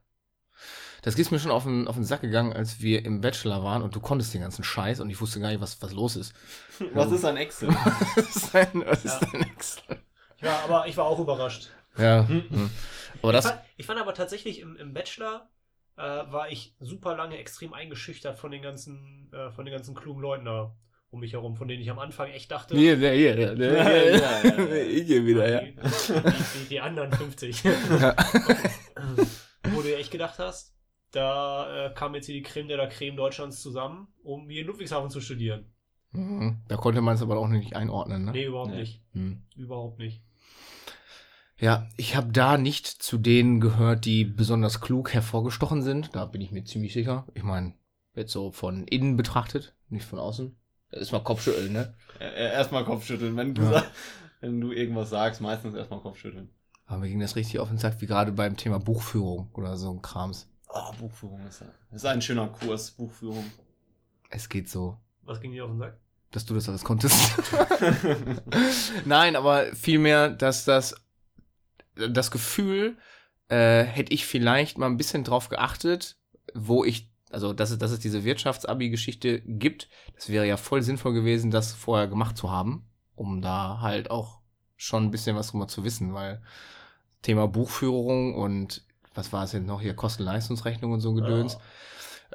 Das ist mir schon auf den, auf den Sack gegangen, als wir im Bachelor waren und du konntest den ganzen Scheiß und ich wusste gar nicht, was, was los ist. Was ist ein Excel? was ist dein, was Ja. ist dein Excel? Ich war, aber ich war auch überrascht. Ja. Hm. hm. Aber Ich das, fand, ich fand aber tatsächlich im, im Bachelor äh, war ich super lange extrem eingeschüchtert von den ganzen, äh, von den ganzen klugen Leuten da um mich herum, von denen ich am Anfang echt dachte, hier, der, hier, der, der, Ja, ja, ja, ja. ich hier wieder, ja. die, die, die, anderen 50. Ja. Wo du echt gedacht hast, da äh, kam jetzt hier die Creme de la Creme Deutschlands zusammen, um hier in Ludwigshafen zu studieren. Mhm. Da konnte man es aber auch nicht einordnen, ne? Nee, überhaupt Nee. nicht. Hm. Überhaupt nicht. Ja, ich habe da nicht zu denen gehört, die besonders klug hervorgestochen sind. Da bin ich mir ziemlich sicher. Ich meine, jetzt so von innen betrachtet, nicht von außen. Das ist mal Kopfschütteln, ne? Erstmal Kopfschütteln. Wenn du, Ja. sag, wenn du irgendwas sagst, meistens erstmal Kopfschütteln. Aber mir ging das richtig auf den Sack, wie gerade beim Thema Buchführung oder so ein Krams. Oh, Buchführung ist, ist ein schöner Kurs, Buchführung. Es geht so, Was ging dir auf den Sack? dass du das alles konntest. Nein, aber vielmehr, dass das, das Gefühl, äh, hätte ich vielleicht mal ein bisschen drauf geachtet, wo ich, also dass es, dass es diese Wirtschaftsabi-Geschichte gibt, das wäre ja voll sinnvoll gewesen, das vorher gemacht zu haben, um da halt auch schon ein bisschen was drüber zu wissen, weil Thema Buchführung und was war es denn noch hier, Kosten-Leistungsrechnung und so Gedöns,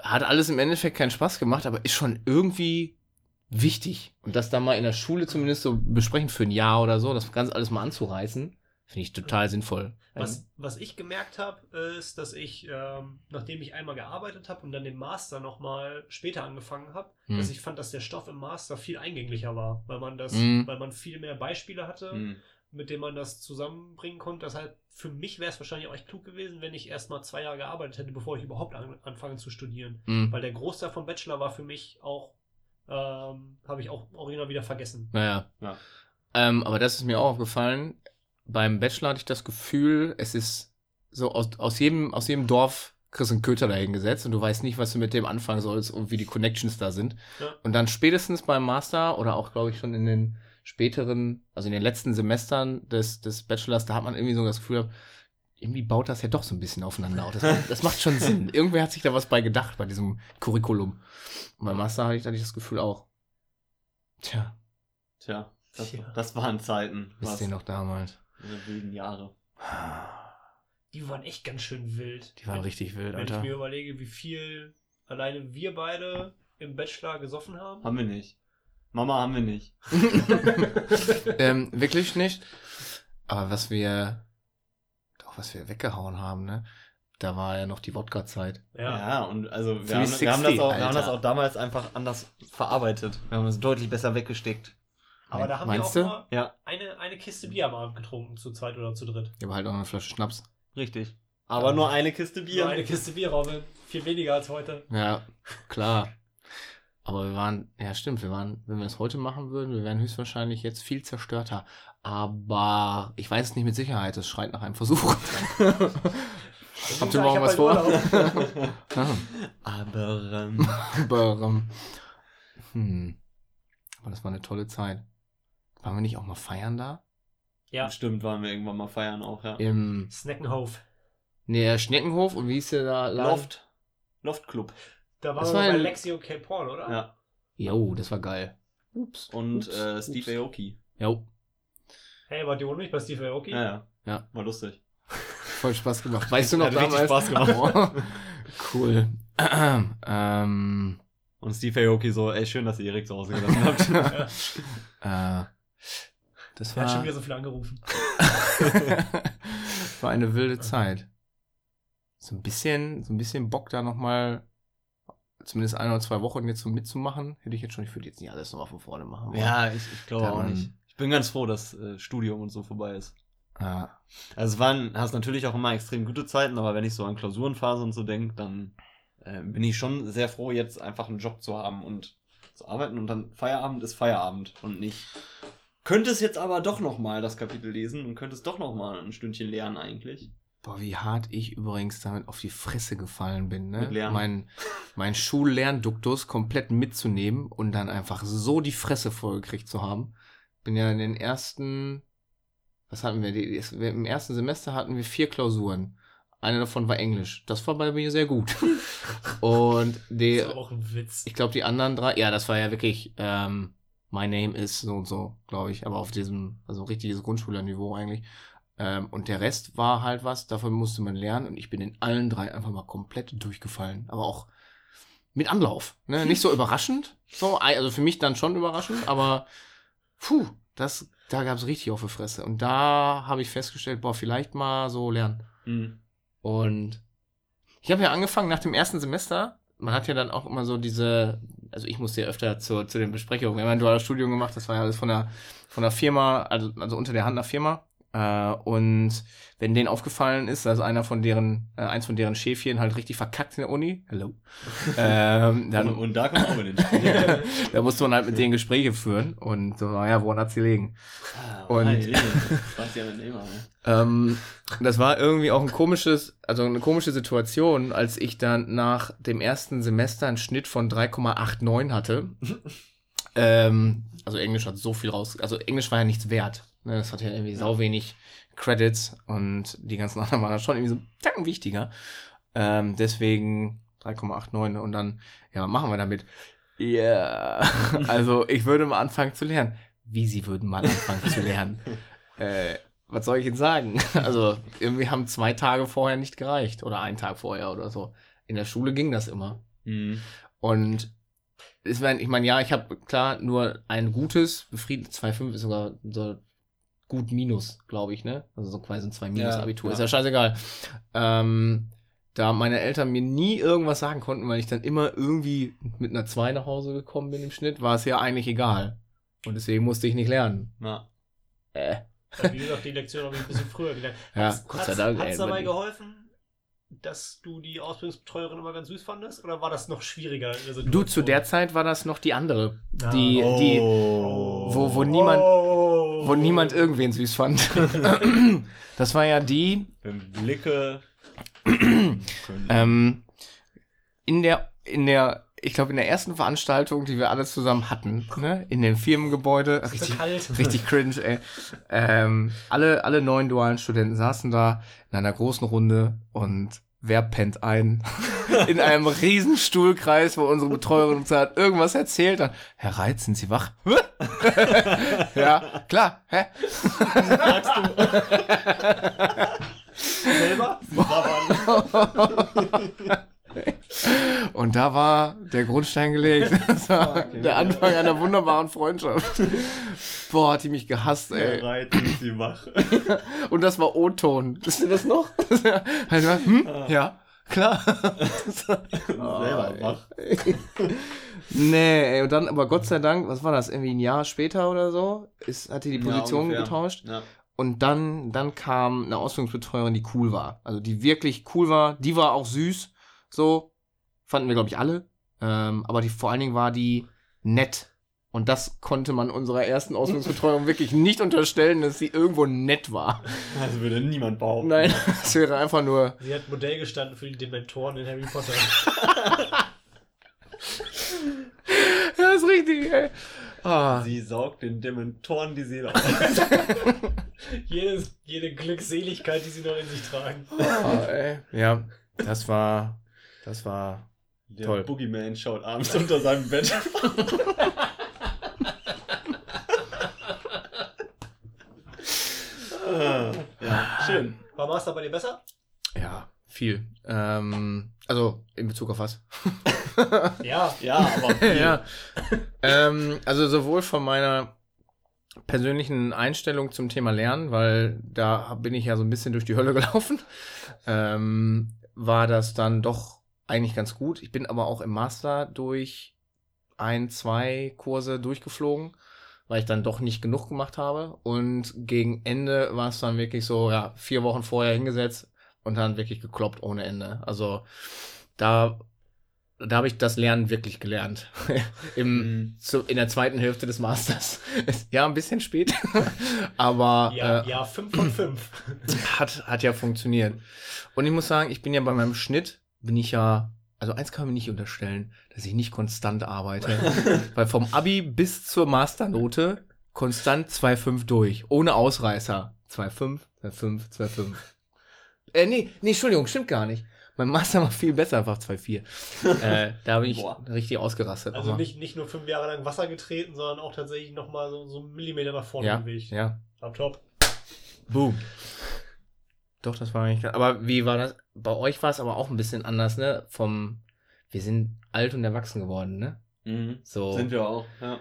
hat alles im Endeffekt keinen Spaß gemacht, aber ist schon irgendwie wichtig. Und das dann mal in der Schule zumindest so besprechen für ein Jahr oder so, das ganz alles mal anzureißen, finde ich total sinnvoll. Was, was ich gemerkt habe, ist, dass ich, ähm, nachdem ich einmal gearbeitet habe und dann den Master nochmal später angefangen habe, Hm. dass ich fand, dass der Stoff im Master viel eingänglicher war, weil man das, Hm. weil man viel mehr Beispiele hatte, Hm. mit denen man das zusammenbringen konnte. Das heißt, für mich wäre es wahrscheinlich auch echt klug gewesen, wenn ich erst mal zwei Jahre gearbeitet hätte, bevor ich überhaupt an, anfange zu studieren. Mhm. Weil der Großteil vom Bachelor war für mich auch, ähm, habe ich auch original wieder vergessen. Naja. Ja. Ähm, aber das ist mir auch aufgefallen. Beim Bachelor hatte ich das Gefühl, es ist so aus, aus, jedem, aus jedem Dorf kriegst einen Köter dahingesetzt und du weißt nicht, was du mit dem anfangen sollst und wie die Connections da sind. Ja. Und dann spätestens beim Master oder auch, glaube ich, schon in den späteren, also in den letzten Semestern des, des Bachelors, da hat man irgendwie so das Gefühl, irgendwie baut das ja doch so ein bisschen aufeinander auf. Das, macht- das macht schon Sinn. Irgendwer hat sich da was bei gedacht bei diesem Curriculum. Und beim Master hatte ich, hatte ich das Gefühl auch. Tja, Tja, das, Tja. das waren Zeiten. wisst ihr noch damals? Diese wilden Jahre. Die waren echt ganz schön wild. Die waren Wenn- richtig wild, Wenn ich Alter. mir überlege, wie viel alleine wir beide im Bachelor gesoffen haben. Haben wir nicht. Mama haben wir nicht. ähm, wirklich nicht. Aber was wir, doch was wir weggehauen haben, ne? Da war ja noch die Wodka-Zeit. Ja, Ja. und also wir haben, 360, wir, haben das auch, wir haben das auch damals einfach anders verarbeitet. Wir haben es deutlich besser weggesteckt. Aber da haben Meinst wir du? auch nur Ja, eine, eine Kiste Bier am Abend getrunken, zu zweit oder zu dritt. Ich habe halt auch eine Flasche Schnaps. richtig. Aber nur eine Kiste Bier. Nur eine Kiste Bier, Robin. Viel weniger als heute. Ja, klar. Aber wir waren, ja stimmt, wir waren, wenn wir es heute machen würden, wir wären höchstwahrscheinlich jetzt viel zerstörter. Aber ich weiß es nicht mit Sicherheit, es schreit nach einem Versuch. Habt ihr morgen was bald vor? Aber ähm, Aber, ähm, hm. Aber das war eine tolle Zeit. Waren wir nicht auch mal feiern da? Ja, stimmt, waren wir irgendwann mal feiern auch, ja. Im Sneckenhof. nee, Schneckenhof und wie hieß der da? Laden? Loft. Loft Club. Da waren Das wir war bei ein- Lexi und K. Paul, oder? Ja. Jo, das war geil. Ups. Und ups, äh, ups. Steve Aoki. Jo, Hey, wart ihr ohne mich bei Steve Aoki? Ja, ja. Ja. War lustig. voll Spaß gemacht. Weißt du noch Hat richtig damals? Spaß gemacht. Cool. ähm, Und Steve Aoki so, ey, schön, dass ihr Erik zu Hause gelassen habt. Ja. äh, das Er hat schon war, wieder so viel angerufen. war eine wilde Zeit. So ein bisschen, so ein bisschen Bock da nochmal, zumindest ein oder zwei Wochen jetzt so mitzumachen, hätte ich jetzt schon. Ich würde jetzt nicht alles nochmal von vorne machen. ja, ich, ich glaube auch nicht. Ich bin ganz froh, dass äh, Studium und so vorbei ist. Äh, Also es waren, hast natürlich auch immer extrem gute Zeiten, aber wenn ich so an Klausurenphase und so denke, dann äh, bin ich schon sehr froh, jetzt einfach einen Job zu haben und zu arbeiten und dann Feierabend ist Feierabend und nicht. Könnte es jetzt aber doch noch mal das Kapitel lesen und könnte es doch noch mal ein Stündchen lernen eigentlich. Boah, wie hart ich übrigens damit auf die Fresse gefallen bin, ne? Mit Lernen. Mein, mein Schullernduktus komplett mitzunehmen und dann einfach so die Fresse vollgekriegt zu haben. Bin ja in den ersten, was hatten wir? Die, Im ersten Semester hatten wir vier Klausuren. Eine davon war Englisch. Das war bei mir sehr gut. und die, Das ist auch ein Witz. ich glaube, die anderen drei, ja, das war ja wirklich, ähm, My Name is so und so, glaube ich, aber auf diesem, also richtiges Grundschülerniveau eigentlich. Ähm, und der Rest war halt was, davon musste man lernen und ich bin in allen drei einfach mal komplett durchgefallen. Aber auch mit Anlauf, ne? Nicht so überraschend, so, also für mich dann schon überraschend, aber puh, das, da gab es richtig auf die Fresse. Und da habe ich festgestellt, boah, vielleicht mal so lernen. Mhm. Und ich habe ja angefangen nach dem ersten Semester. Man hat ja dann auch immer so diese, also ich musste ja öfter zu, zu den Besprechungen. Wir haben ein duales Studium gemacht, das war ja alles von der, von der Firma, also, also unter der Hand einer Firma. Äh, und wenn denen aufgefallen ist, dass einer von deren, äh, eins von deren Schäfchen halt richtig verkackt in der Uni, hello, ähm, dann, und, und da kommt auch in den da musste man halt mit denen Gespräche führen und so, naja, woran hat's gelegen? Und- Und. Mit immer, ne? Ähm, das war irgendwie auch ein komisches, also eine komische Situation, als ich dann nach dem ersten Semester einen Schnitt von 3,89 hatte. ähm, also Englisch hat so viel raus, also Englisch war ja nichts wert. Ne? Das hat ja irgendwie sau wenig Credits und die ganzen anderen waren dann schon irgendwie so Tacken wichtiger. Ähm, deswegen 3,89 und dann, ja, was machen wir damit? Ja, also ich würde mal anfangen zu lernen. Wie sie würden mal anfangen zu lernen. Äh, was soll ich Ihnen sagen? Also, irgendwie haben zwei Tage vorher nicht gereicht. Oder einen Tag vorher oder so. In der Schule ging das immer. Mhm. Und ich meine, ja, ich habe klar nur ein gutes, befriedet 2,5 ist sogar so gut minus, glaube ich, ne? Also so quasi ein 2 minus Ja, Abitur. ja. Ist ja scheißegal. Ähm, da meine Eltern mir nie irgendwas sagen konnten, weil ich dann immer irgendwie mit einer 2 nach Hause gekommen bin im Schnitt, war es ja eigentlich egal. Und deswegen musste ich nicht lernen. Na. Äh. Wie gesagt, die Lektion habe ich ein bisschen früher gelernt. Ja, Hat's- Gott sei Dank, Hat's ey, dabei geholfen, dass du die Ausbildungsbetreuerin immer ganz süß fandest? Oder war das noch schwieriger? Du, zu der Zeit war das noch die andere. Ah. Die, die, Oh. wo, wo niemand, Oh. wo niemand irgendwen süß fand. das war ja die, Blicke. ähm, in der, in der, ich glaube, in der ersten Veranstaltung, die wir alle zusammen hatten, ne, in dem Firmengebäude, richtig, kalt. richtig cringe, ey. Ähm, alle, alle neun dualen Studenten saßen da in einer großen Runde und wer pennt ein? in einem riesen Stuhlkreis, wo unsere Betreuerin uns hat irgendwas erzählt. Dann, Herr Reitz, sind Sie wach? ja, klar. Hä? Sagst du. Selber? Und da war der Grundstein gelegt. Das war Okay. der Anfang einer wunderbaren Freundschaft. Boah, hat die mich gehasst, ey. Bereit sind sie wach. Und das war O-Ton. Wisst ihr das noch? hm? Ja, klar. Selber wach. Nee, ey, und dann, aber Gott sei Dank, was war das, irgendwie ein Jahr später oder so, ist, hat die die Ja, Position ungefähr. getauscht. Ja. Und dann, dann kam eine Ausbildungsbetreuerin, die cool war. Also die wirklich cool war. Die war auch süß. So. Fanden wir, glaube ich, alle. Ähm, aber die vor allen Dingen war die nett. Und das konnte man unserer ersten Ausbildungsbetreuung wirklich nicht unterstellen, dass sie irgendwo nett war. Das würde niemand behaupten. Nein, es wäre einfach nur. Sie hat Modell gestanden für die Dementoren in Harry Potter. Ja, ist richtig, ey. Ah. Sie saugt den Dementoren die Seele aus. Jedes, jede Glückseligkeit, die sie noch in sich tragen. Ah, ey. Ja, das war. Das war. Der Toll. Boogeyman schaut abends unter seinem Bett. Ja, schön. War Master bei dir besser? Ja, viel. Ähm, also in Bezug auf was? Ja. Ja, aber viel. ja. ähm, also sowohl von meiner persönlichen Einstellung zum Thema Lernen, weil da bin ich ja so ein bisschen durch die Hölle gelaufen, ähm, war das dann doch eigentlich ganz gut. Ich bin aber auch im Master durch ein, zwei Kurse durchgeflogen, weil ich dann doch nicht genug gemacht habe. Und gegen Ende war es dann wirklich so, ja, vier Wochen vorher hingesetzt und dann wirklich gekloppt ohne Ende. Also da, da habe ich das Lernen wirklich gelernt. Im, Mhm. zu, in der zweiten Hälfte des Masters. ja, ein bisschen spät, aber Ja, äh, ja, 5 von 5. hat, hat ja funktioniert. Und ich muss sagen, ich bin ja bei meinem Schnitt, bin ich ja, also eins kann man mir nicht unterstellen, dass ich nicht konstant arbeite. Weil vom Abi bis zur Masternote konstant 2,5 durch, ohne Ausreißer. 2,5, 2,5, 2,5. Äh, nee, nee, Entschuldigung, stimmt gar nicht. Mein Master war viel besser, einfach 2,4. äh, da bin ich Boah. richtig ausgerastet. Also nicht, nicht nur fünf Jahre lang Wasser getreten, sondern auch tatsächlich nochmal so, so einen Millimeter nach vorne ja, bewegt. ja. Top, top. Boom. Doch, das war eigentlich. Aber wie war das? Bei euch war es aber auch ein bisschen anders, ne? Vom. Wir sind alt und erwachsen geworden, ne? Mhm. So. Sind wir auch, ja.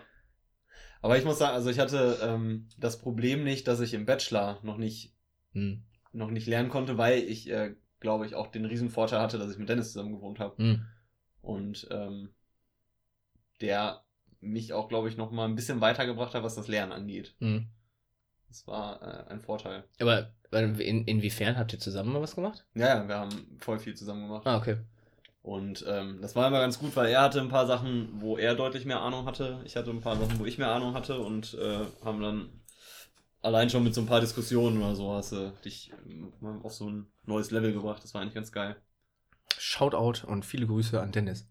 Aber ich muss sagen, also ich hatte ähm, das Problem nicht, dass ich im Bachelor noch nicht, Hm. noch nicht lernen konnte, weil ich, äh, glaube ich, auch den riesen Vorteil hatte, dass ich mit Dennis zusammen gewohnt habe. Hm. Und ähm, der mich auch, glaube ich, noch mal ein bisschen weitergebracht hat, was das Lernen angeht. Hm. Das war äh, ein Vorteil. Aber in, inwiefern habt ihr zusammen mal was gemacht? Ja, ja, wir haben voll viel zusammen gemacht. Ah, okay. Und ähm, das war immer ganz gut, weil er hatte ein paar Sachen, wo er deutlich mehr Ahnung hatte. Ich hatte ein paar Sachen, wo ich mehr Ahnung hatte und äh, haben dann allein schon mit so ein paar Diskussionen oder so hast du dich ähm, auf so ein neues Level gebracht. Das war eigentlich ganz geil. Shoutout und viele Grüße an Dennis.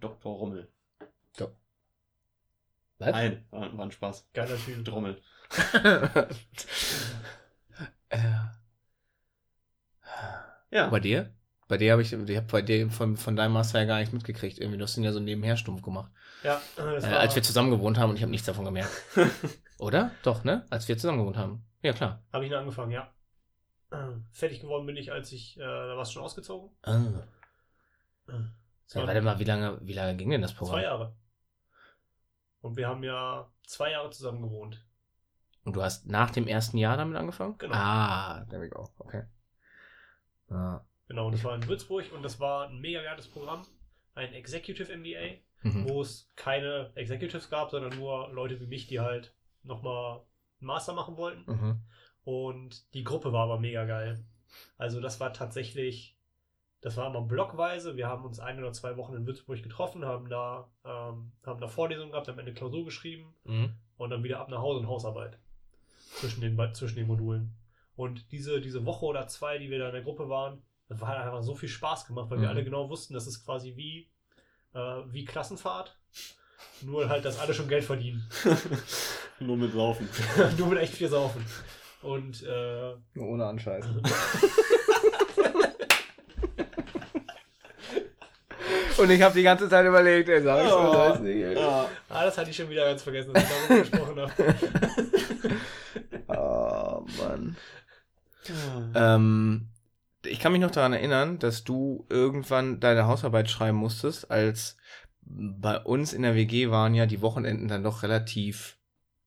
Dr. Rommel. Do Was? Nein, war, war ein Spaß. Geiler Typ. Rommel. Äh. Ja. Bei dir? Bei dir habe ich, ich habe bei dir von, von deinem Master ja gar nichts mitgekriegt. Irgendwie, du hast ihn ja so nebenher stumpf gemacht. Ja, äh, als wir zusammen gewohnt haben und ich habe nichts davon gemerkt. Oder? Doch, ne? Als wir zusammen gewohnt haben. Ja, klar. Habe ich ihn angefangen, ja. Äh, fertig geworden bin ich, als ich, äh, da warst du schon ausgezogen. Ah. Äh, ja, warte mal, wie lange, wie lange ging denn das Programm? Zwei Jahre. Und wir haben ja zwei Jahre zusammen gewohnt. Und du hast nach dem ersten Jahr damit angefangen? Genau. Ah, there we go. Okay. Ah. Genau, und das war in Würzburg und das war ein mega geiles Programm. Ein Executive MBA, mhm. wo es keine Executives gab, sondern nur Leute wie mich, die halt nochmal einen Master machen wollten. Mhm. Und die Gruppe war aber mega geil. Also das war tatsächlich, das war immer blockweise. Wir haben uns ein oder zwei Wochen in Würzburg getroffen, haben da, ähm, haben da Vorlesungen gehabt, am Ende Klausur geschrieben mhm. und dann wieder ab nach Hause und Hausarbeit zwischen den, zwischen den Modulen. Und diese, diese Woche oder zwei, die wir da in der Gruppe waren, das hat einfach so viel Spaß gemacht, weil mhm. wir alle genau wussten, das ist quasi wie, äh, wie Klassenfahrt. Nur halt, dass alle schon Geld verdienen. Nur mit Saufen. Nur mit echt viel Saufen. Und äh, Nur ohne Anscheiß. Und ich habe die ganze Zeit überlegt, ey, sag ich oh, weiß nicht, ey. Ah, das hatte ich schon wieder ganz vergessen, dass ich darüber gesprochen habe. Mann. ähm, ich kann mich noch daran erinnern, dass du irgendwann deine Hausarbeit schreiben musstest, als bei uns in der WG waren ja die Wochenenden dann doch relativ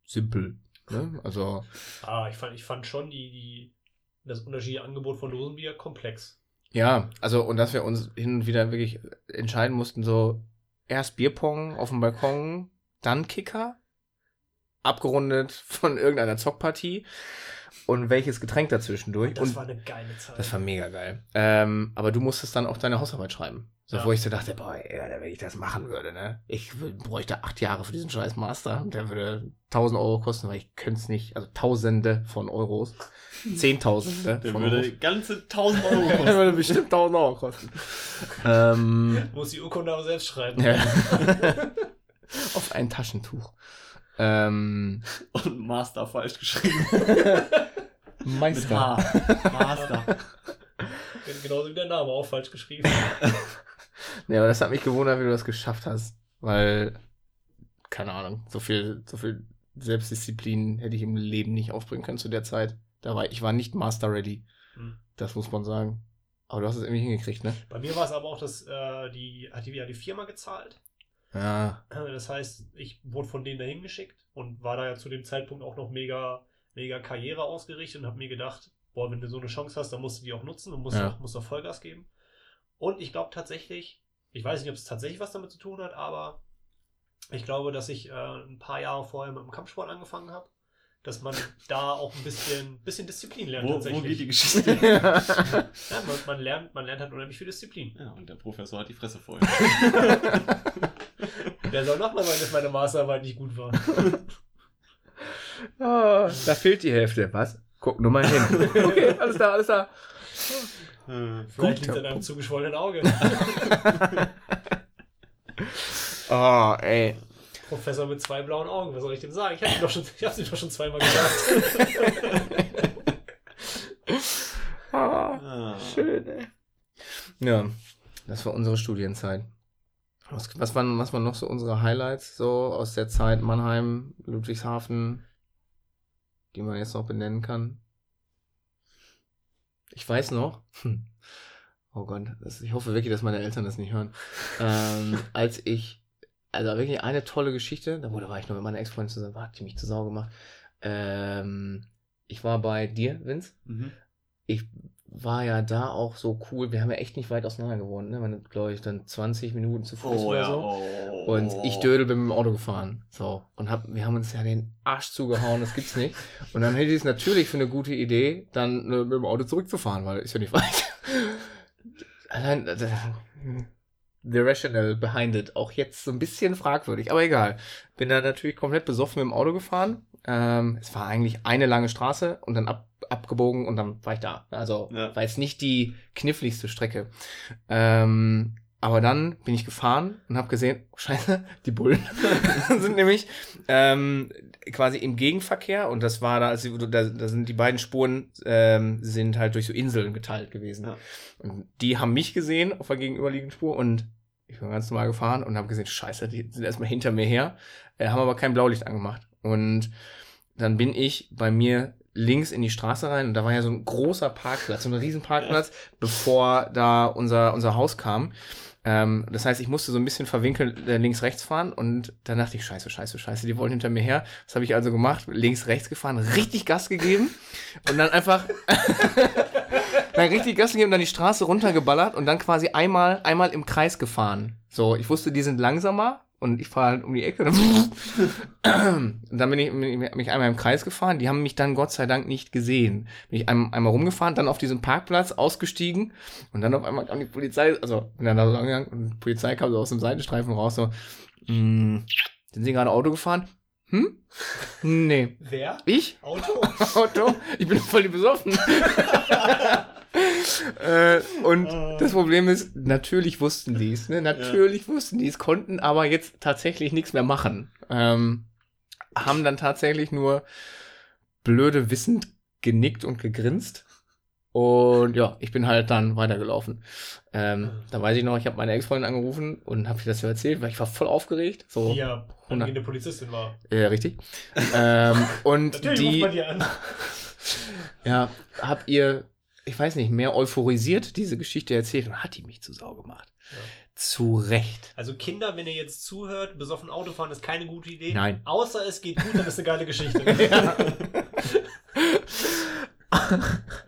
simpel. Ne? Also. Ah, ich fand, ich fand schon die, die, das unterschiedliche Angebot von Dosenbier komplex. Ja, also und dass wir uns hin und wieder wirklich entscheiden mussten, so erst Bierpong auf dem Balkon, dann Kicker, abgerundet von irgendeiner Zockpartie und welches Getränk dazwischendurch. Das und war eine geile Zeit. Das war mega geil. Ähm, aber du musstest dann auch deine Hausarbeit schreiben. So, ja. Wo ich so dachte, boah, ey, wenn ich das machen würde, ne? Ich bräuchte acht Jahre für diesen scheiß Master und der würde tausend Euro kosten, weil ich könnte es nicht, also Tausende von Euros. Zehntausende. Der würde Euros. ganze tausend Euro kosten. der würde bestimmt tausend Euro kosten. ähm, Muss die Urkunde aber selbst schreiben. Ja. Auf ein Taschentuch. Ähm, und Master falsch geschrieben. Meister. Master. Genauso wie der Name auch falsch geschrieben. nee, aber das hat mich gewundert, wie du das geschafft hast. Weil, keine Ahnung, so viel, so viel Selbstdisziplin hätte ich im Leben nicht aufbringen können zu der Zeit. Da war, ich war nicht Master ready. Hm. Das muss man sagen. Aber du hast es irgendwie hingekriegt, ne? Bei mir war es aber auch, dass äh, die, hat die wieder die Firma gezahlt. Ja. Das heißt, ich wurde von denen dahin geschickt und war da ja zu dem Zeitpunkt auch noch mega, mega Karriere ausgerichtet und habe mir gedacht, boah, wenn du so eine Chance hast, dann musst du die auch nutzen und musst, ja. auch, musst auch Vollgas geben. Und ich glaube tatsächlich, ich weiß nicht, ob es tatsächlich was damit zu tun hat, aber ich glaube, dass ich äh, ein paar Jahre vorher mit dem Kampfsport angefangen habe dass man da auch ein bisschen, bisschen Disziplin lernt. Wo, tatsächlich. wo geht die Geschichte? ja, man, man, lernt, man lernt halt unheimlich viel Disziplin. Ja, und der Professor hat die Fresse voll. Der soll nochmal sagen, dass meine Masterarbeit nicht gut war. Oh, da fehlt die Hälfte. Was? Guck nur mal hin. Okay, alles da, alles da. Hm, Vielleicht liegt es an einem zugeschwollenen Auge. oh, ey. Professor mit zwei blauen Augen, was soll ich denn sagen? Ich habe doch schon, ich hab's ihm doch schon zweimal gesagt. ah, schön, ey. Ja, das war unsere Studienzeit. Was, was, waren, was waren noch so unsere Highlights so aus der Zeit Mannheim, Ludwigshafen, die man jetzt noch benennen kann? Ich weiß noch, hm, oh Gott, das, ich hoffe wirklich, dass meine Eltern das nicht hören, ähm, als ich also wirklich eine tolle Geschichte. Da, wurde, war ich noch mit meiner Ex-Freundin zusammen, hat die mich zu Sau gemacht. Ähm, ich war bei dir, Vince. Mhm. Ich war ja da auch so cool. Wir haben ja echt nicht weit auseinander gewohnt, ne? Man glaube ich dann 20 Minuten zu Fuß oder so. Oh. Und ich Dödel bin mit dem Auto gefahren. So. Und hab, wir haben uns ja den Arsch zugehauen, das gibt's nicht. Und dann hätte ich es natürlich für eine gute Idee, dann äh, mit dem Auto zurückzufahren, weil ist ja nicht weit. Allein, äh, the rational behind it, auch jetzt so ein bisschen fragwürdig, aber egal. Bin da natürlich komplett besoffen mit dem Auto gefahren. Ähm, es war eigentlich eine lange Straße und dann ab, abgebogen und dann war ich da. Also Ja. war jetzt nicht die kniffligste Strecke. Ähm, aber dann bin ich gefahren und habe gesehen, oh, scheiße, die Bullen sind nämlich ähm, quasi im Gegenverkehr und das war da, also da, da sind die beiden Spuren ähm, sind halt durch so Inseln geteilt gewesen. Ja. Und die haben mich gesehen auf der gegenüberliegenden Spur und ich bin ganz normal gefahren und habe gesehen, scheiße, die sind erstmal hinter mir her, äh, haben aber kein Blaulicht angemacht. Und dann bin ich bei mir links in die Straße rein und da war ja so ein großer Parkplatz, so ein riesen Parkplatz, bevor da unser, unser Haus kam. Ähm, das heißt, ich musste so ein bisschen verwinkelt äh, links, rechts fahren und dann dachte ich, scheiße, scheiße, scheiße, die wollen hinter mir her. Das habe ich also gemacht, links, rechts gefahren, richtig Gas gegeben und dann einfach dann richtig Gas gegeben, dann die Straße runtergeballert und dann quasi einmal, einmal im Kreis gefahren. So, ich wusste, die sind langsamer und ich fahre halt um die Ecke. Und dann bin ich, bin ich mich einmal im Kreis gefahren. Die haben mich dann Gott sei Dank nicht gesehen. Bin ich einmal, einmal rumgefahren, dann auf diesem Parkplatz ausgestiegen und dann auf einmal kam die Polizei, also bin dann da so angegangen und die Polizei kam so aus dem Seitenstreifen raus so, "Mm, sind Sie gerade Auto gefahren? Hm? Nee. Wer? Ich? Auto? Auto. Ich bin voll besoffen. äh, und das Problem ist, natürlich wussten die es, ne? Natürlich wussten die es, konnten aber jetzt tatsächlich nichts mehr machen. Ähm, haben dann tatsächlich nur blöde wissend genickt und gegrinst. Und ja, ich bin halt dann weitergelaufen. Ähm, da weiß ich noch, ich habe meine Ex-Freundin angerufen und habe ihr das so erzählt, weil ich war voll aufgeregt. So, Die ja angehende Polizistin war. ja, richtig. ähm, und Natürlich ruft die, man die an. ja, habt ihr, ich weiß nicht, mehr euphorisiert diese Geschichte erzählt und hat die mich zu Sau gemacht. Ja. Zu Recht. Also Kinder, wenn ihr jetzt zuhört, besoffen Autofahren ist keine gute Idee. Nein. Außer es geht gut, dann ist eine geile Geschichte.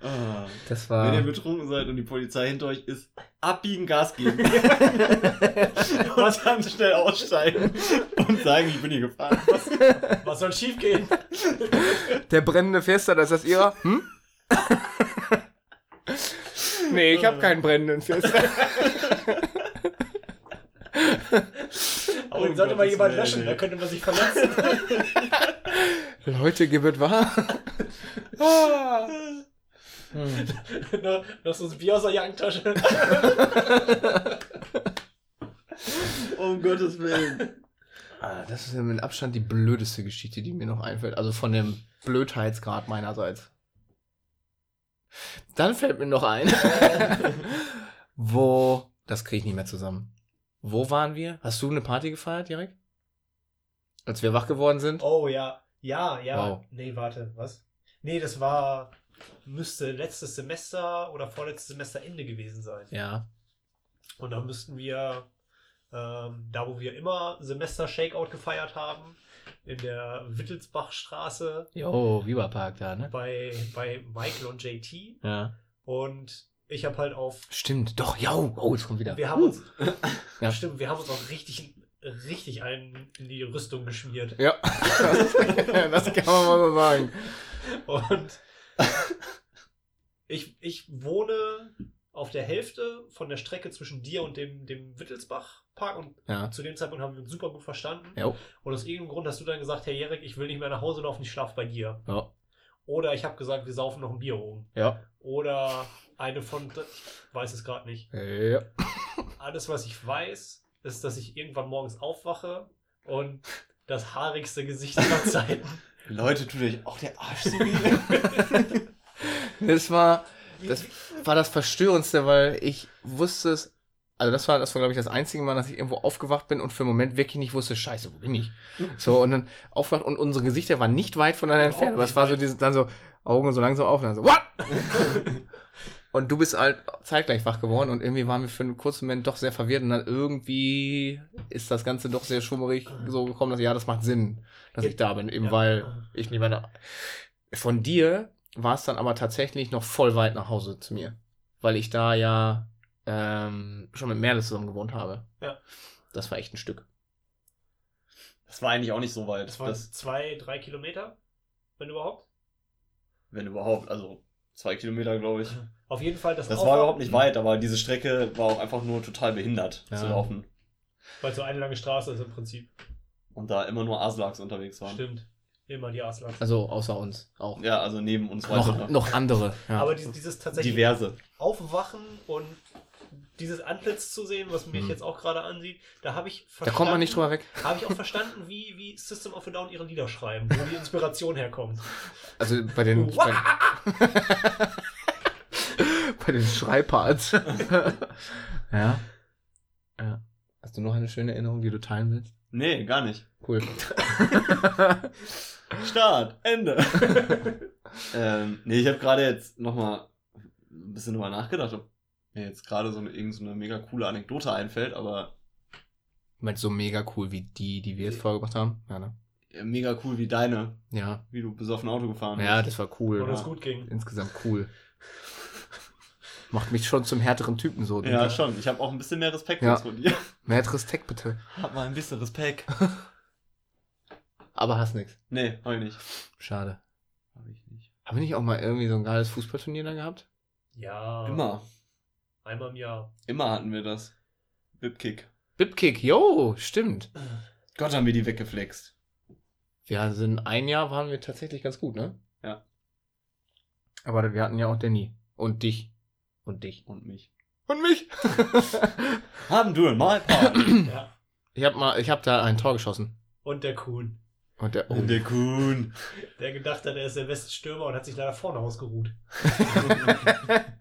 Ah. Das Wenn ihr war. betrunken seid und die Polizei hinter euch ist, abbiegen, Gas geben. und dann schnell aussteigen und sagen, ich bin hier gefahren. Was soll schief gehen? Der brennende Fiesta, das ist das ihrer? Hm? nee, ich habe keinen brennenden Fiesta. Aber Oh den sollte mal Gottes jemand löschen, da könnte man sich verletzen. Leute, gib es wahr. Ah. Hm. noch, noch so ein Bier aus der Jackentasche. Um Gottes Willen. Ah, das ist ja mit Abstand die blödeste Geschichte, die mir noch einfällt. Also von dem Blödheitsgrad meinerseits. Dann fällt mir noch ein, wo, das kriege ich nicht mehr zusammen. Wo waren wir? Hast du eine Party gefeiert direkt? Als wir wach geworden sind? Oh ja. Ja, ja. Wow. Nee, warte, was? Nee, das war. Müsste letztes Semester oder vorletztes Semester Ende gewesen sein. Ja. Und da müssten wir, ähm, da wo wir immer Semester-Shakeout gefeiert haben, in der Wittelsbachstraße Jo, Viva-Park da, ne? bei, bei Michael und JT. Ja. Und ich habe halt auf. Stimmt, doch, ja. Oh, jetzt kommt wieder. Wir haben uns. Ja. Stimmt, wir haben uns auch richtig, richtig einen in die Rüstung geschmiert. Ja, das kann man mal so sagen. Und ich, ich wohne auf der Hälfte von der Strecke zwischen dir und dem, dem Wittelsbach-Park und Ja. zu dem Zeitpunkt haben wir uns super gut verstanden. Jo. Und aus irgendeinem Grund hast du dann gesagt, Herr Jerek, ich will nicht mehr nach Hause laufen, ich schlafe bei dir. Ja. Oder ich habe gesagt, wir saufen noch ein Bier oben. Ja. Oder eine von, ich weiß es gerade nicht. Ja. Alles, was ich weiß, ist, dass ich irgendwann morgens aufwache und das haarigste Gesicht aller Zeiten. Leute, tut euch auch der Arsch so weh. Das war, das war das Verstörendste, weil ich wusste es, also das war, das war glaube ich das einzige Mal, dass ich irgendwo aufgewacht bin und für einen Moment wirklich nicht wusste, scheiße, wo bin ich? So, und dann aufwacht und unsere Gesichter waren nicht weit voneinander entfernt, aber es war so dieses, dann so, Augen so langsam auf und dann so, what? und du bist halt zeitgleich wach geworden und irgendwie waren wir für einen kurzen Moment doch sehr verwirrt und dann irgendwie ist das Ganze doch sehr schummerig so gekommen, dass ja, das macht Sinn, dass ich da bin, eben Ja. weil ich nicht da. Von dir war es dann aber tatsächlich noch voll weit nach Hause zu mir. Weil ich da ja ähm, schon mit Merle zusammen gewohnt habe. Ja. Das war echt ein Stück. Das war eigentlich auch nicht so weit. Das waren Das, zwei, drei Kilometer, wenn überhaupt. wenn überhaupt, also zwei Kilometer, glaube ich. Auf jeden Fall das Das war überhaupt nicht weit, aber diese Strecke war auch einfach nur total behindert Ja. zu laufen. Weil es so eine lange Straße ist im Prinzip. Und da immer nur Aslaks unterwegs waren. Stimmt. Immer die Aslaks. Also außer uns auch. Ja, also neben uns weiter noch, noch andere. Ja. Aber dieses, dieses tatsächlich diverse. Aufwachen und dieses Antlitz zu sehen, was mich Mhm. jetzt auch gerade ansieht, da habe ich da verstanden. kommt man nicht drüber weg. Habe ich auch verstanden, wie, wie System of a Down ihre Lieder schreiben, wo die Inspiration herkommt. Also bei den, bei, bei den Schreibparts. ja. ja. Hast du noch eine schöne Erinnerung, die du teilen willst? Nee, gar nicht. Cool. Start, Ende. ähm, nee, ich habe gerade jetzt nochmal ein bisschen drüber nachgedacht, ob mir jetzt gerade so eine, irgend so eine mega coole Anekdote einfällt, aber Meinst so mega cool wie die, die wir jetzt vorgebracht haben? Ja, ne? mega cool wie deine, Ja. wie du besoffen Auto gefahren Ja, bist. das war cool. Und Ja. es gut ging. Insgesamt cool. Macht mich schon zum härteren Typen so. Ja, schon. Ich habe auch ein bisschen mehr Respekt Ja. jetzt von dir. Mehr Respekt bitte. Hab mal ein bisschen Respekt. Aber hast nix. Nee, hab ich nicht. Schade. Hab ich nicht. Haben wir nicht auch mal irgendwie so ein geiles Fußballturnier da gehabt? Ja. Immer. Einmal im Jahr. Immer hatten wir das. Whipkick. Bipkick, jo, stimmt. Gott, haben wir die weggeflext. Wir sind ein Jahr waren wir tatsächlich ganz gut, ne? Ja. Aber wir hatten ja auch Danny. Und dich. Und dich. Und mich. Und mich. Haben du ein Mal Part. Ja. ich hab mal, ich hab da ein Tor geschossen. Und der Kuhn. Und der, oh. Der Kuhn. Der gedacht hat, er ist der beste Stürmer und hat sich leider vorne ausgeruht.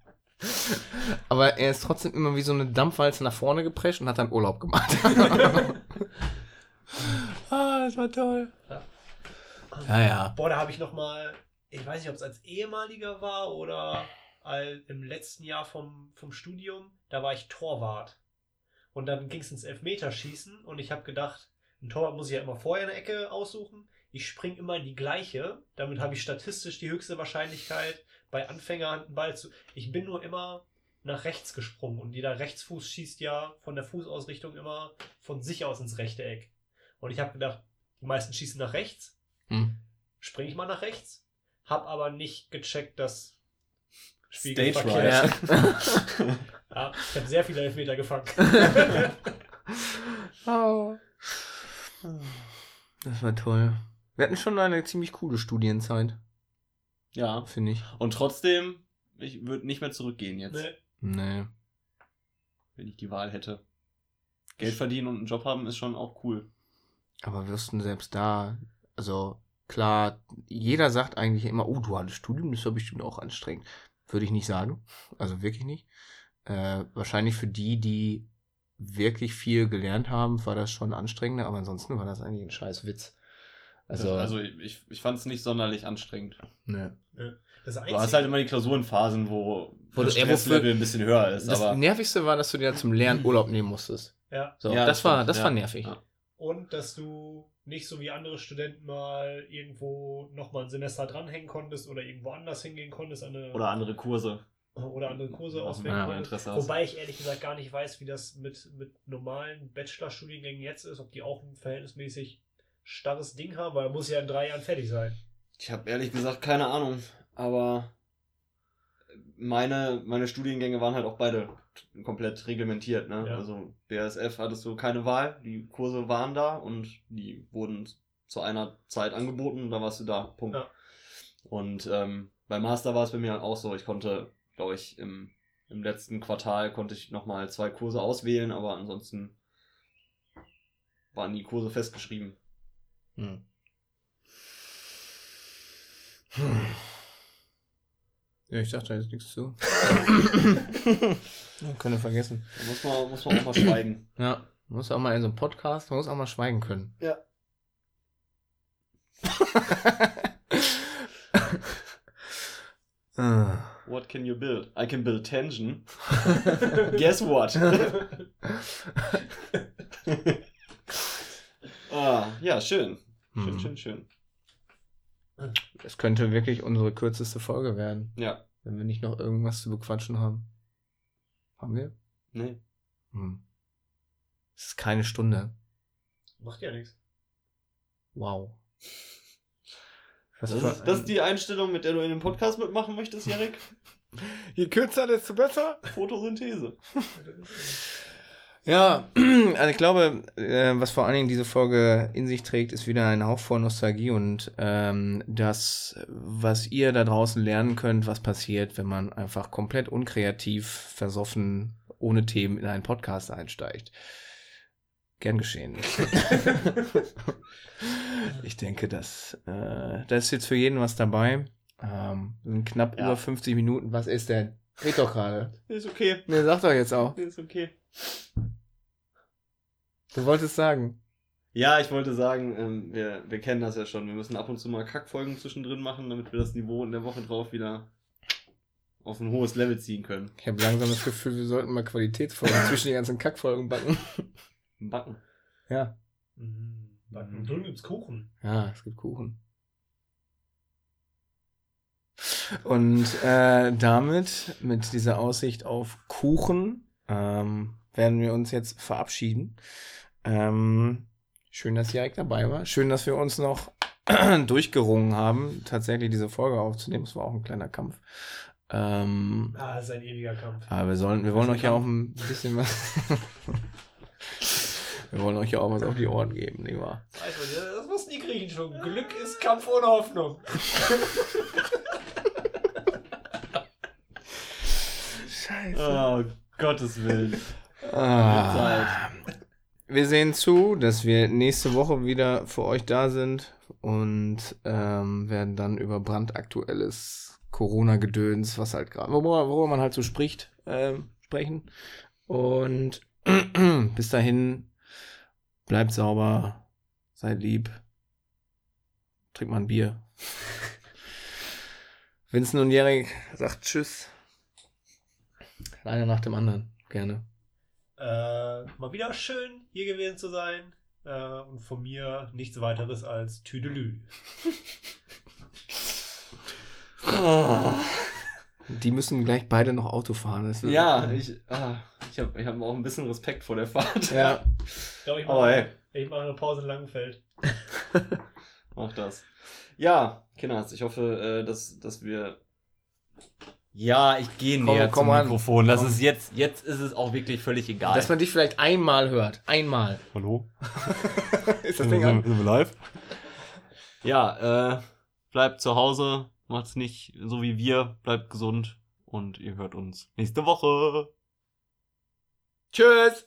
Aber er ist trotzdem immer wie so eine Dampfwalze nach vorne geprescht und hat dann Urlaub gemacht. ah, das war toll. Ja. Ja, ja. Boah, da habe ich noch mal, ich weiß nicht, ob es als ehemaliger war oder all, im letzten Jahr vom, vom Studium, da war ich Torwart. Und dann ging es ins Elfmeterschießen und ich habe gedacht, ein Torwart muss ich ja immer vorher eine Ecke aussuchen. Ich springe immer in die gleiche. Damit habe ich statistisch die höchste Wahrscheinlichkeit, bei Anfängern einen Ball zu. Ich bin nur immer nach rechts gesprungen und jeder Rechtsfuß schießt ja von der Fußausrichtung immer von sich aus ins rechte Eck. Und ich habe gedacht, die meisten schießen nach rechts Hm. springe ich mal nach rechts, hab aber nicht gecheckt, dass Stage Spiegelverkehr- right. Ja, ich habe sehr viele Elfmeter gefangen. Oh. Das war toll. Wir hatten schon eine ziemlich coole Studienzeit, ja. finde ich. Und trotzdem, ich würde nicht mehr zurückgehen jetzt, nee. Nee. wenn ich die Wahl hätte. Geld verdienen und einen Job haben ist schon auch cool. Aber wir wussten selbst da, also klar, jeder sagt eigentlich immer, oh, du hattest Studium, das war bestimmt auch anstrengend. Würde ich nicht sagen. Also wirklich nicht. Äh, wahrscheinlich für die, die wirklich viel gelernt haben, war das schon anstrengender, aber ansonsten war das eigentlich ein scheiß Witz. Also, also ich, ich fand es nicht sonderlich anstrengend. ne. Das Du hast halt immer die Klausurenphasen, wo, Wo das Stresslevel ein bisschen höher ist. Das aber Nervigste war, dass du dir zum Lernen Urlaub nehmen musstest. ja. So, Ja, das, das war, das ja. war nervig. Ja. Und dass du nicht so wie andere Studenten mal irgendwo nochmal ein Semester dranhängen konntest oder irgendwo anders hingehen konntest an eine, oder andere Kurse. Oder andere Kurse auswählen ja. Interesse. Wobei ich ehrlich gesagt gar nicht weiß, wie das mit, mit normalen Bachelorstudiengängen jetzt ist, ob die auch ein verhältnismäßig starres Ding haben, weil er muss ja in drei Jahren fertig sein. Ich habe ehrlich gesagt keine Ahnung, aber meine, meine Studiengänge waren halt auch beide komplett reglementiert. Ne? Ja. Also BASF hattest du keine Wahl, die Kurse waren da und die wurden zu einer Zeit angeboten und da warst du da. Punkt. Ja. Und ähm, beim Master war es bei mir auch so, ich konnte, glaube ich, im, im letzten Quartal konnte ich nochmal zwei Kurse auswählen, aber ansonsten waren die Kurse festgeschrieben. Hm. Hm. Ja, ich dachte, da ist nichts zu. ja, können wir vergessen. Da muss man, muss man auch mal schweigen. Ja, man muss auch mal in so einem Podcast, man muss auch mal schweigen können. Ja. Ah. What can you build? I can build tension. Guess what? ah, ja, schön. Schön, Hm. schön, schön. Das könnte wirklich unsere kürzeste Folge werden, Ja. wenn wir nicht noch irgendwas zu bequatschen haben. Haben wir? Nee. Hm. Es ist keine Stunde. Macht ja nichts. Wow. Das für ist, das ist die Einstellung, mit der du in dem Podcast mitmachen möchtest, Jarek? Je kürzer, desto besser. Photosynthese. Ja, also ich glaube, äh, was vor allen Dingen diese Folge in sich trägt, ist wieder ein Hauch voll Nostalgie und ähm, das, was ihr da draußen lernen könnt, was passiert, wenn man einfach komplett unkreativ, versoffen, ohne Themen in einen Podcast einsteigt. Gern geschehen. ich denke, dass äh, da ist jetzt für jeden was dabei. Ähm, sind knapp Ja. über 50 Minuten. Was ist denn? Red doch gerade. Ist okay. Ne, sag doch jetzt auch. Ist okay. Du wolltest sagen. Ja, ich wollte sagen, ähm, wir, wir kennen das ja schon. Wir müssen ab und zu mal Kackfolgen zwischendrin machen, damit wir das Niveau in der Woche drauf wieder auf ein hohes Level ziehen können. Ich habe langsam das Gefühl, wir sollten mal Qualitätsfolgen zwischen die ganzen Kackfolgen backen. Backen. Ja. Mhm. Backen. Drüben gibt's Kuchen. Ja, es gibt Kuchen. Und äh, damit, mit dieser Aussicht auf Kuchen, ähm, werden wir uns jetzt verabschieden. Ähm, schön, dass Jarek dabei war. Schön, dass wir uns noch durchgerungen haben, tatsächlich diese Folge aufzunehmen. Es war auch ein kleiner Kampf. Ähm, Ah, das ist ein ewiger Kampf. aber wir sollen, wir wollen euch ja auch ein bisschen was. wir wollen euch ja auch was auf die Ohren geben, nicht wahr? Weißt du, das wussten die Griechen schon. Glück ist Kampf ohne Hoffnung. Scheiße. Oh, Gottes Willen. Ah. Wir sehen zu, dass wir nächste Woche wieder für euch da sind und ähm, werden dann über brandaktuelles Corona-Gedöns, was halt gerade, worüber, worüber man halt so spricht, ähm, sprechen. Und bis dahin, bleibt sauber, seid lieb, trinkt mal ein Bier. Vincent und Jerry sagt Tschüss. Einer nach dem anderen, gerne. Äh, mal wieder schön, hier gewesen zu sein. Äh, und von mir nichts weiteres als Tüdelü. Die müssen gleich beide noch Auto fahren. Ja, ich, ah, ich habe ich hab auch ein bisschen Respekt vor der Fahrt. Ja. Ich glaube, ich Aber hey, mache ich mach eine Pause in Langenfeld. mach das. Ja, Kinders, ich hoffe, äh, dass, dass wir. Ja, ich gehe näher komm zum an. Mikrofon. Das Komm. ist jetzt, jetzt ist es auch wirklich völlig egal. Dass man dich vielleicht einmal hört. Einmal. Hallo? ist das Ding an? Sind wir live? Ja, äh, bleibt zu Hause, macht's nicht so wie wir, bleibt gesund und ihr hört uns nächste Woche. Tschüss.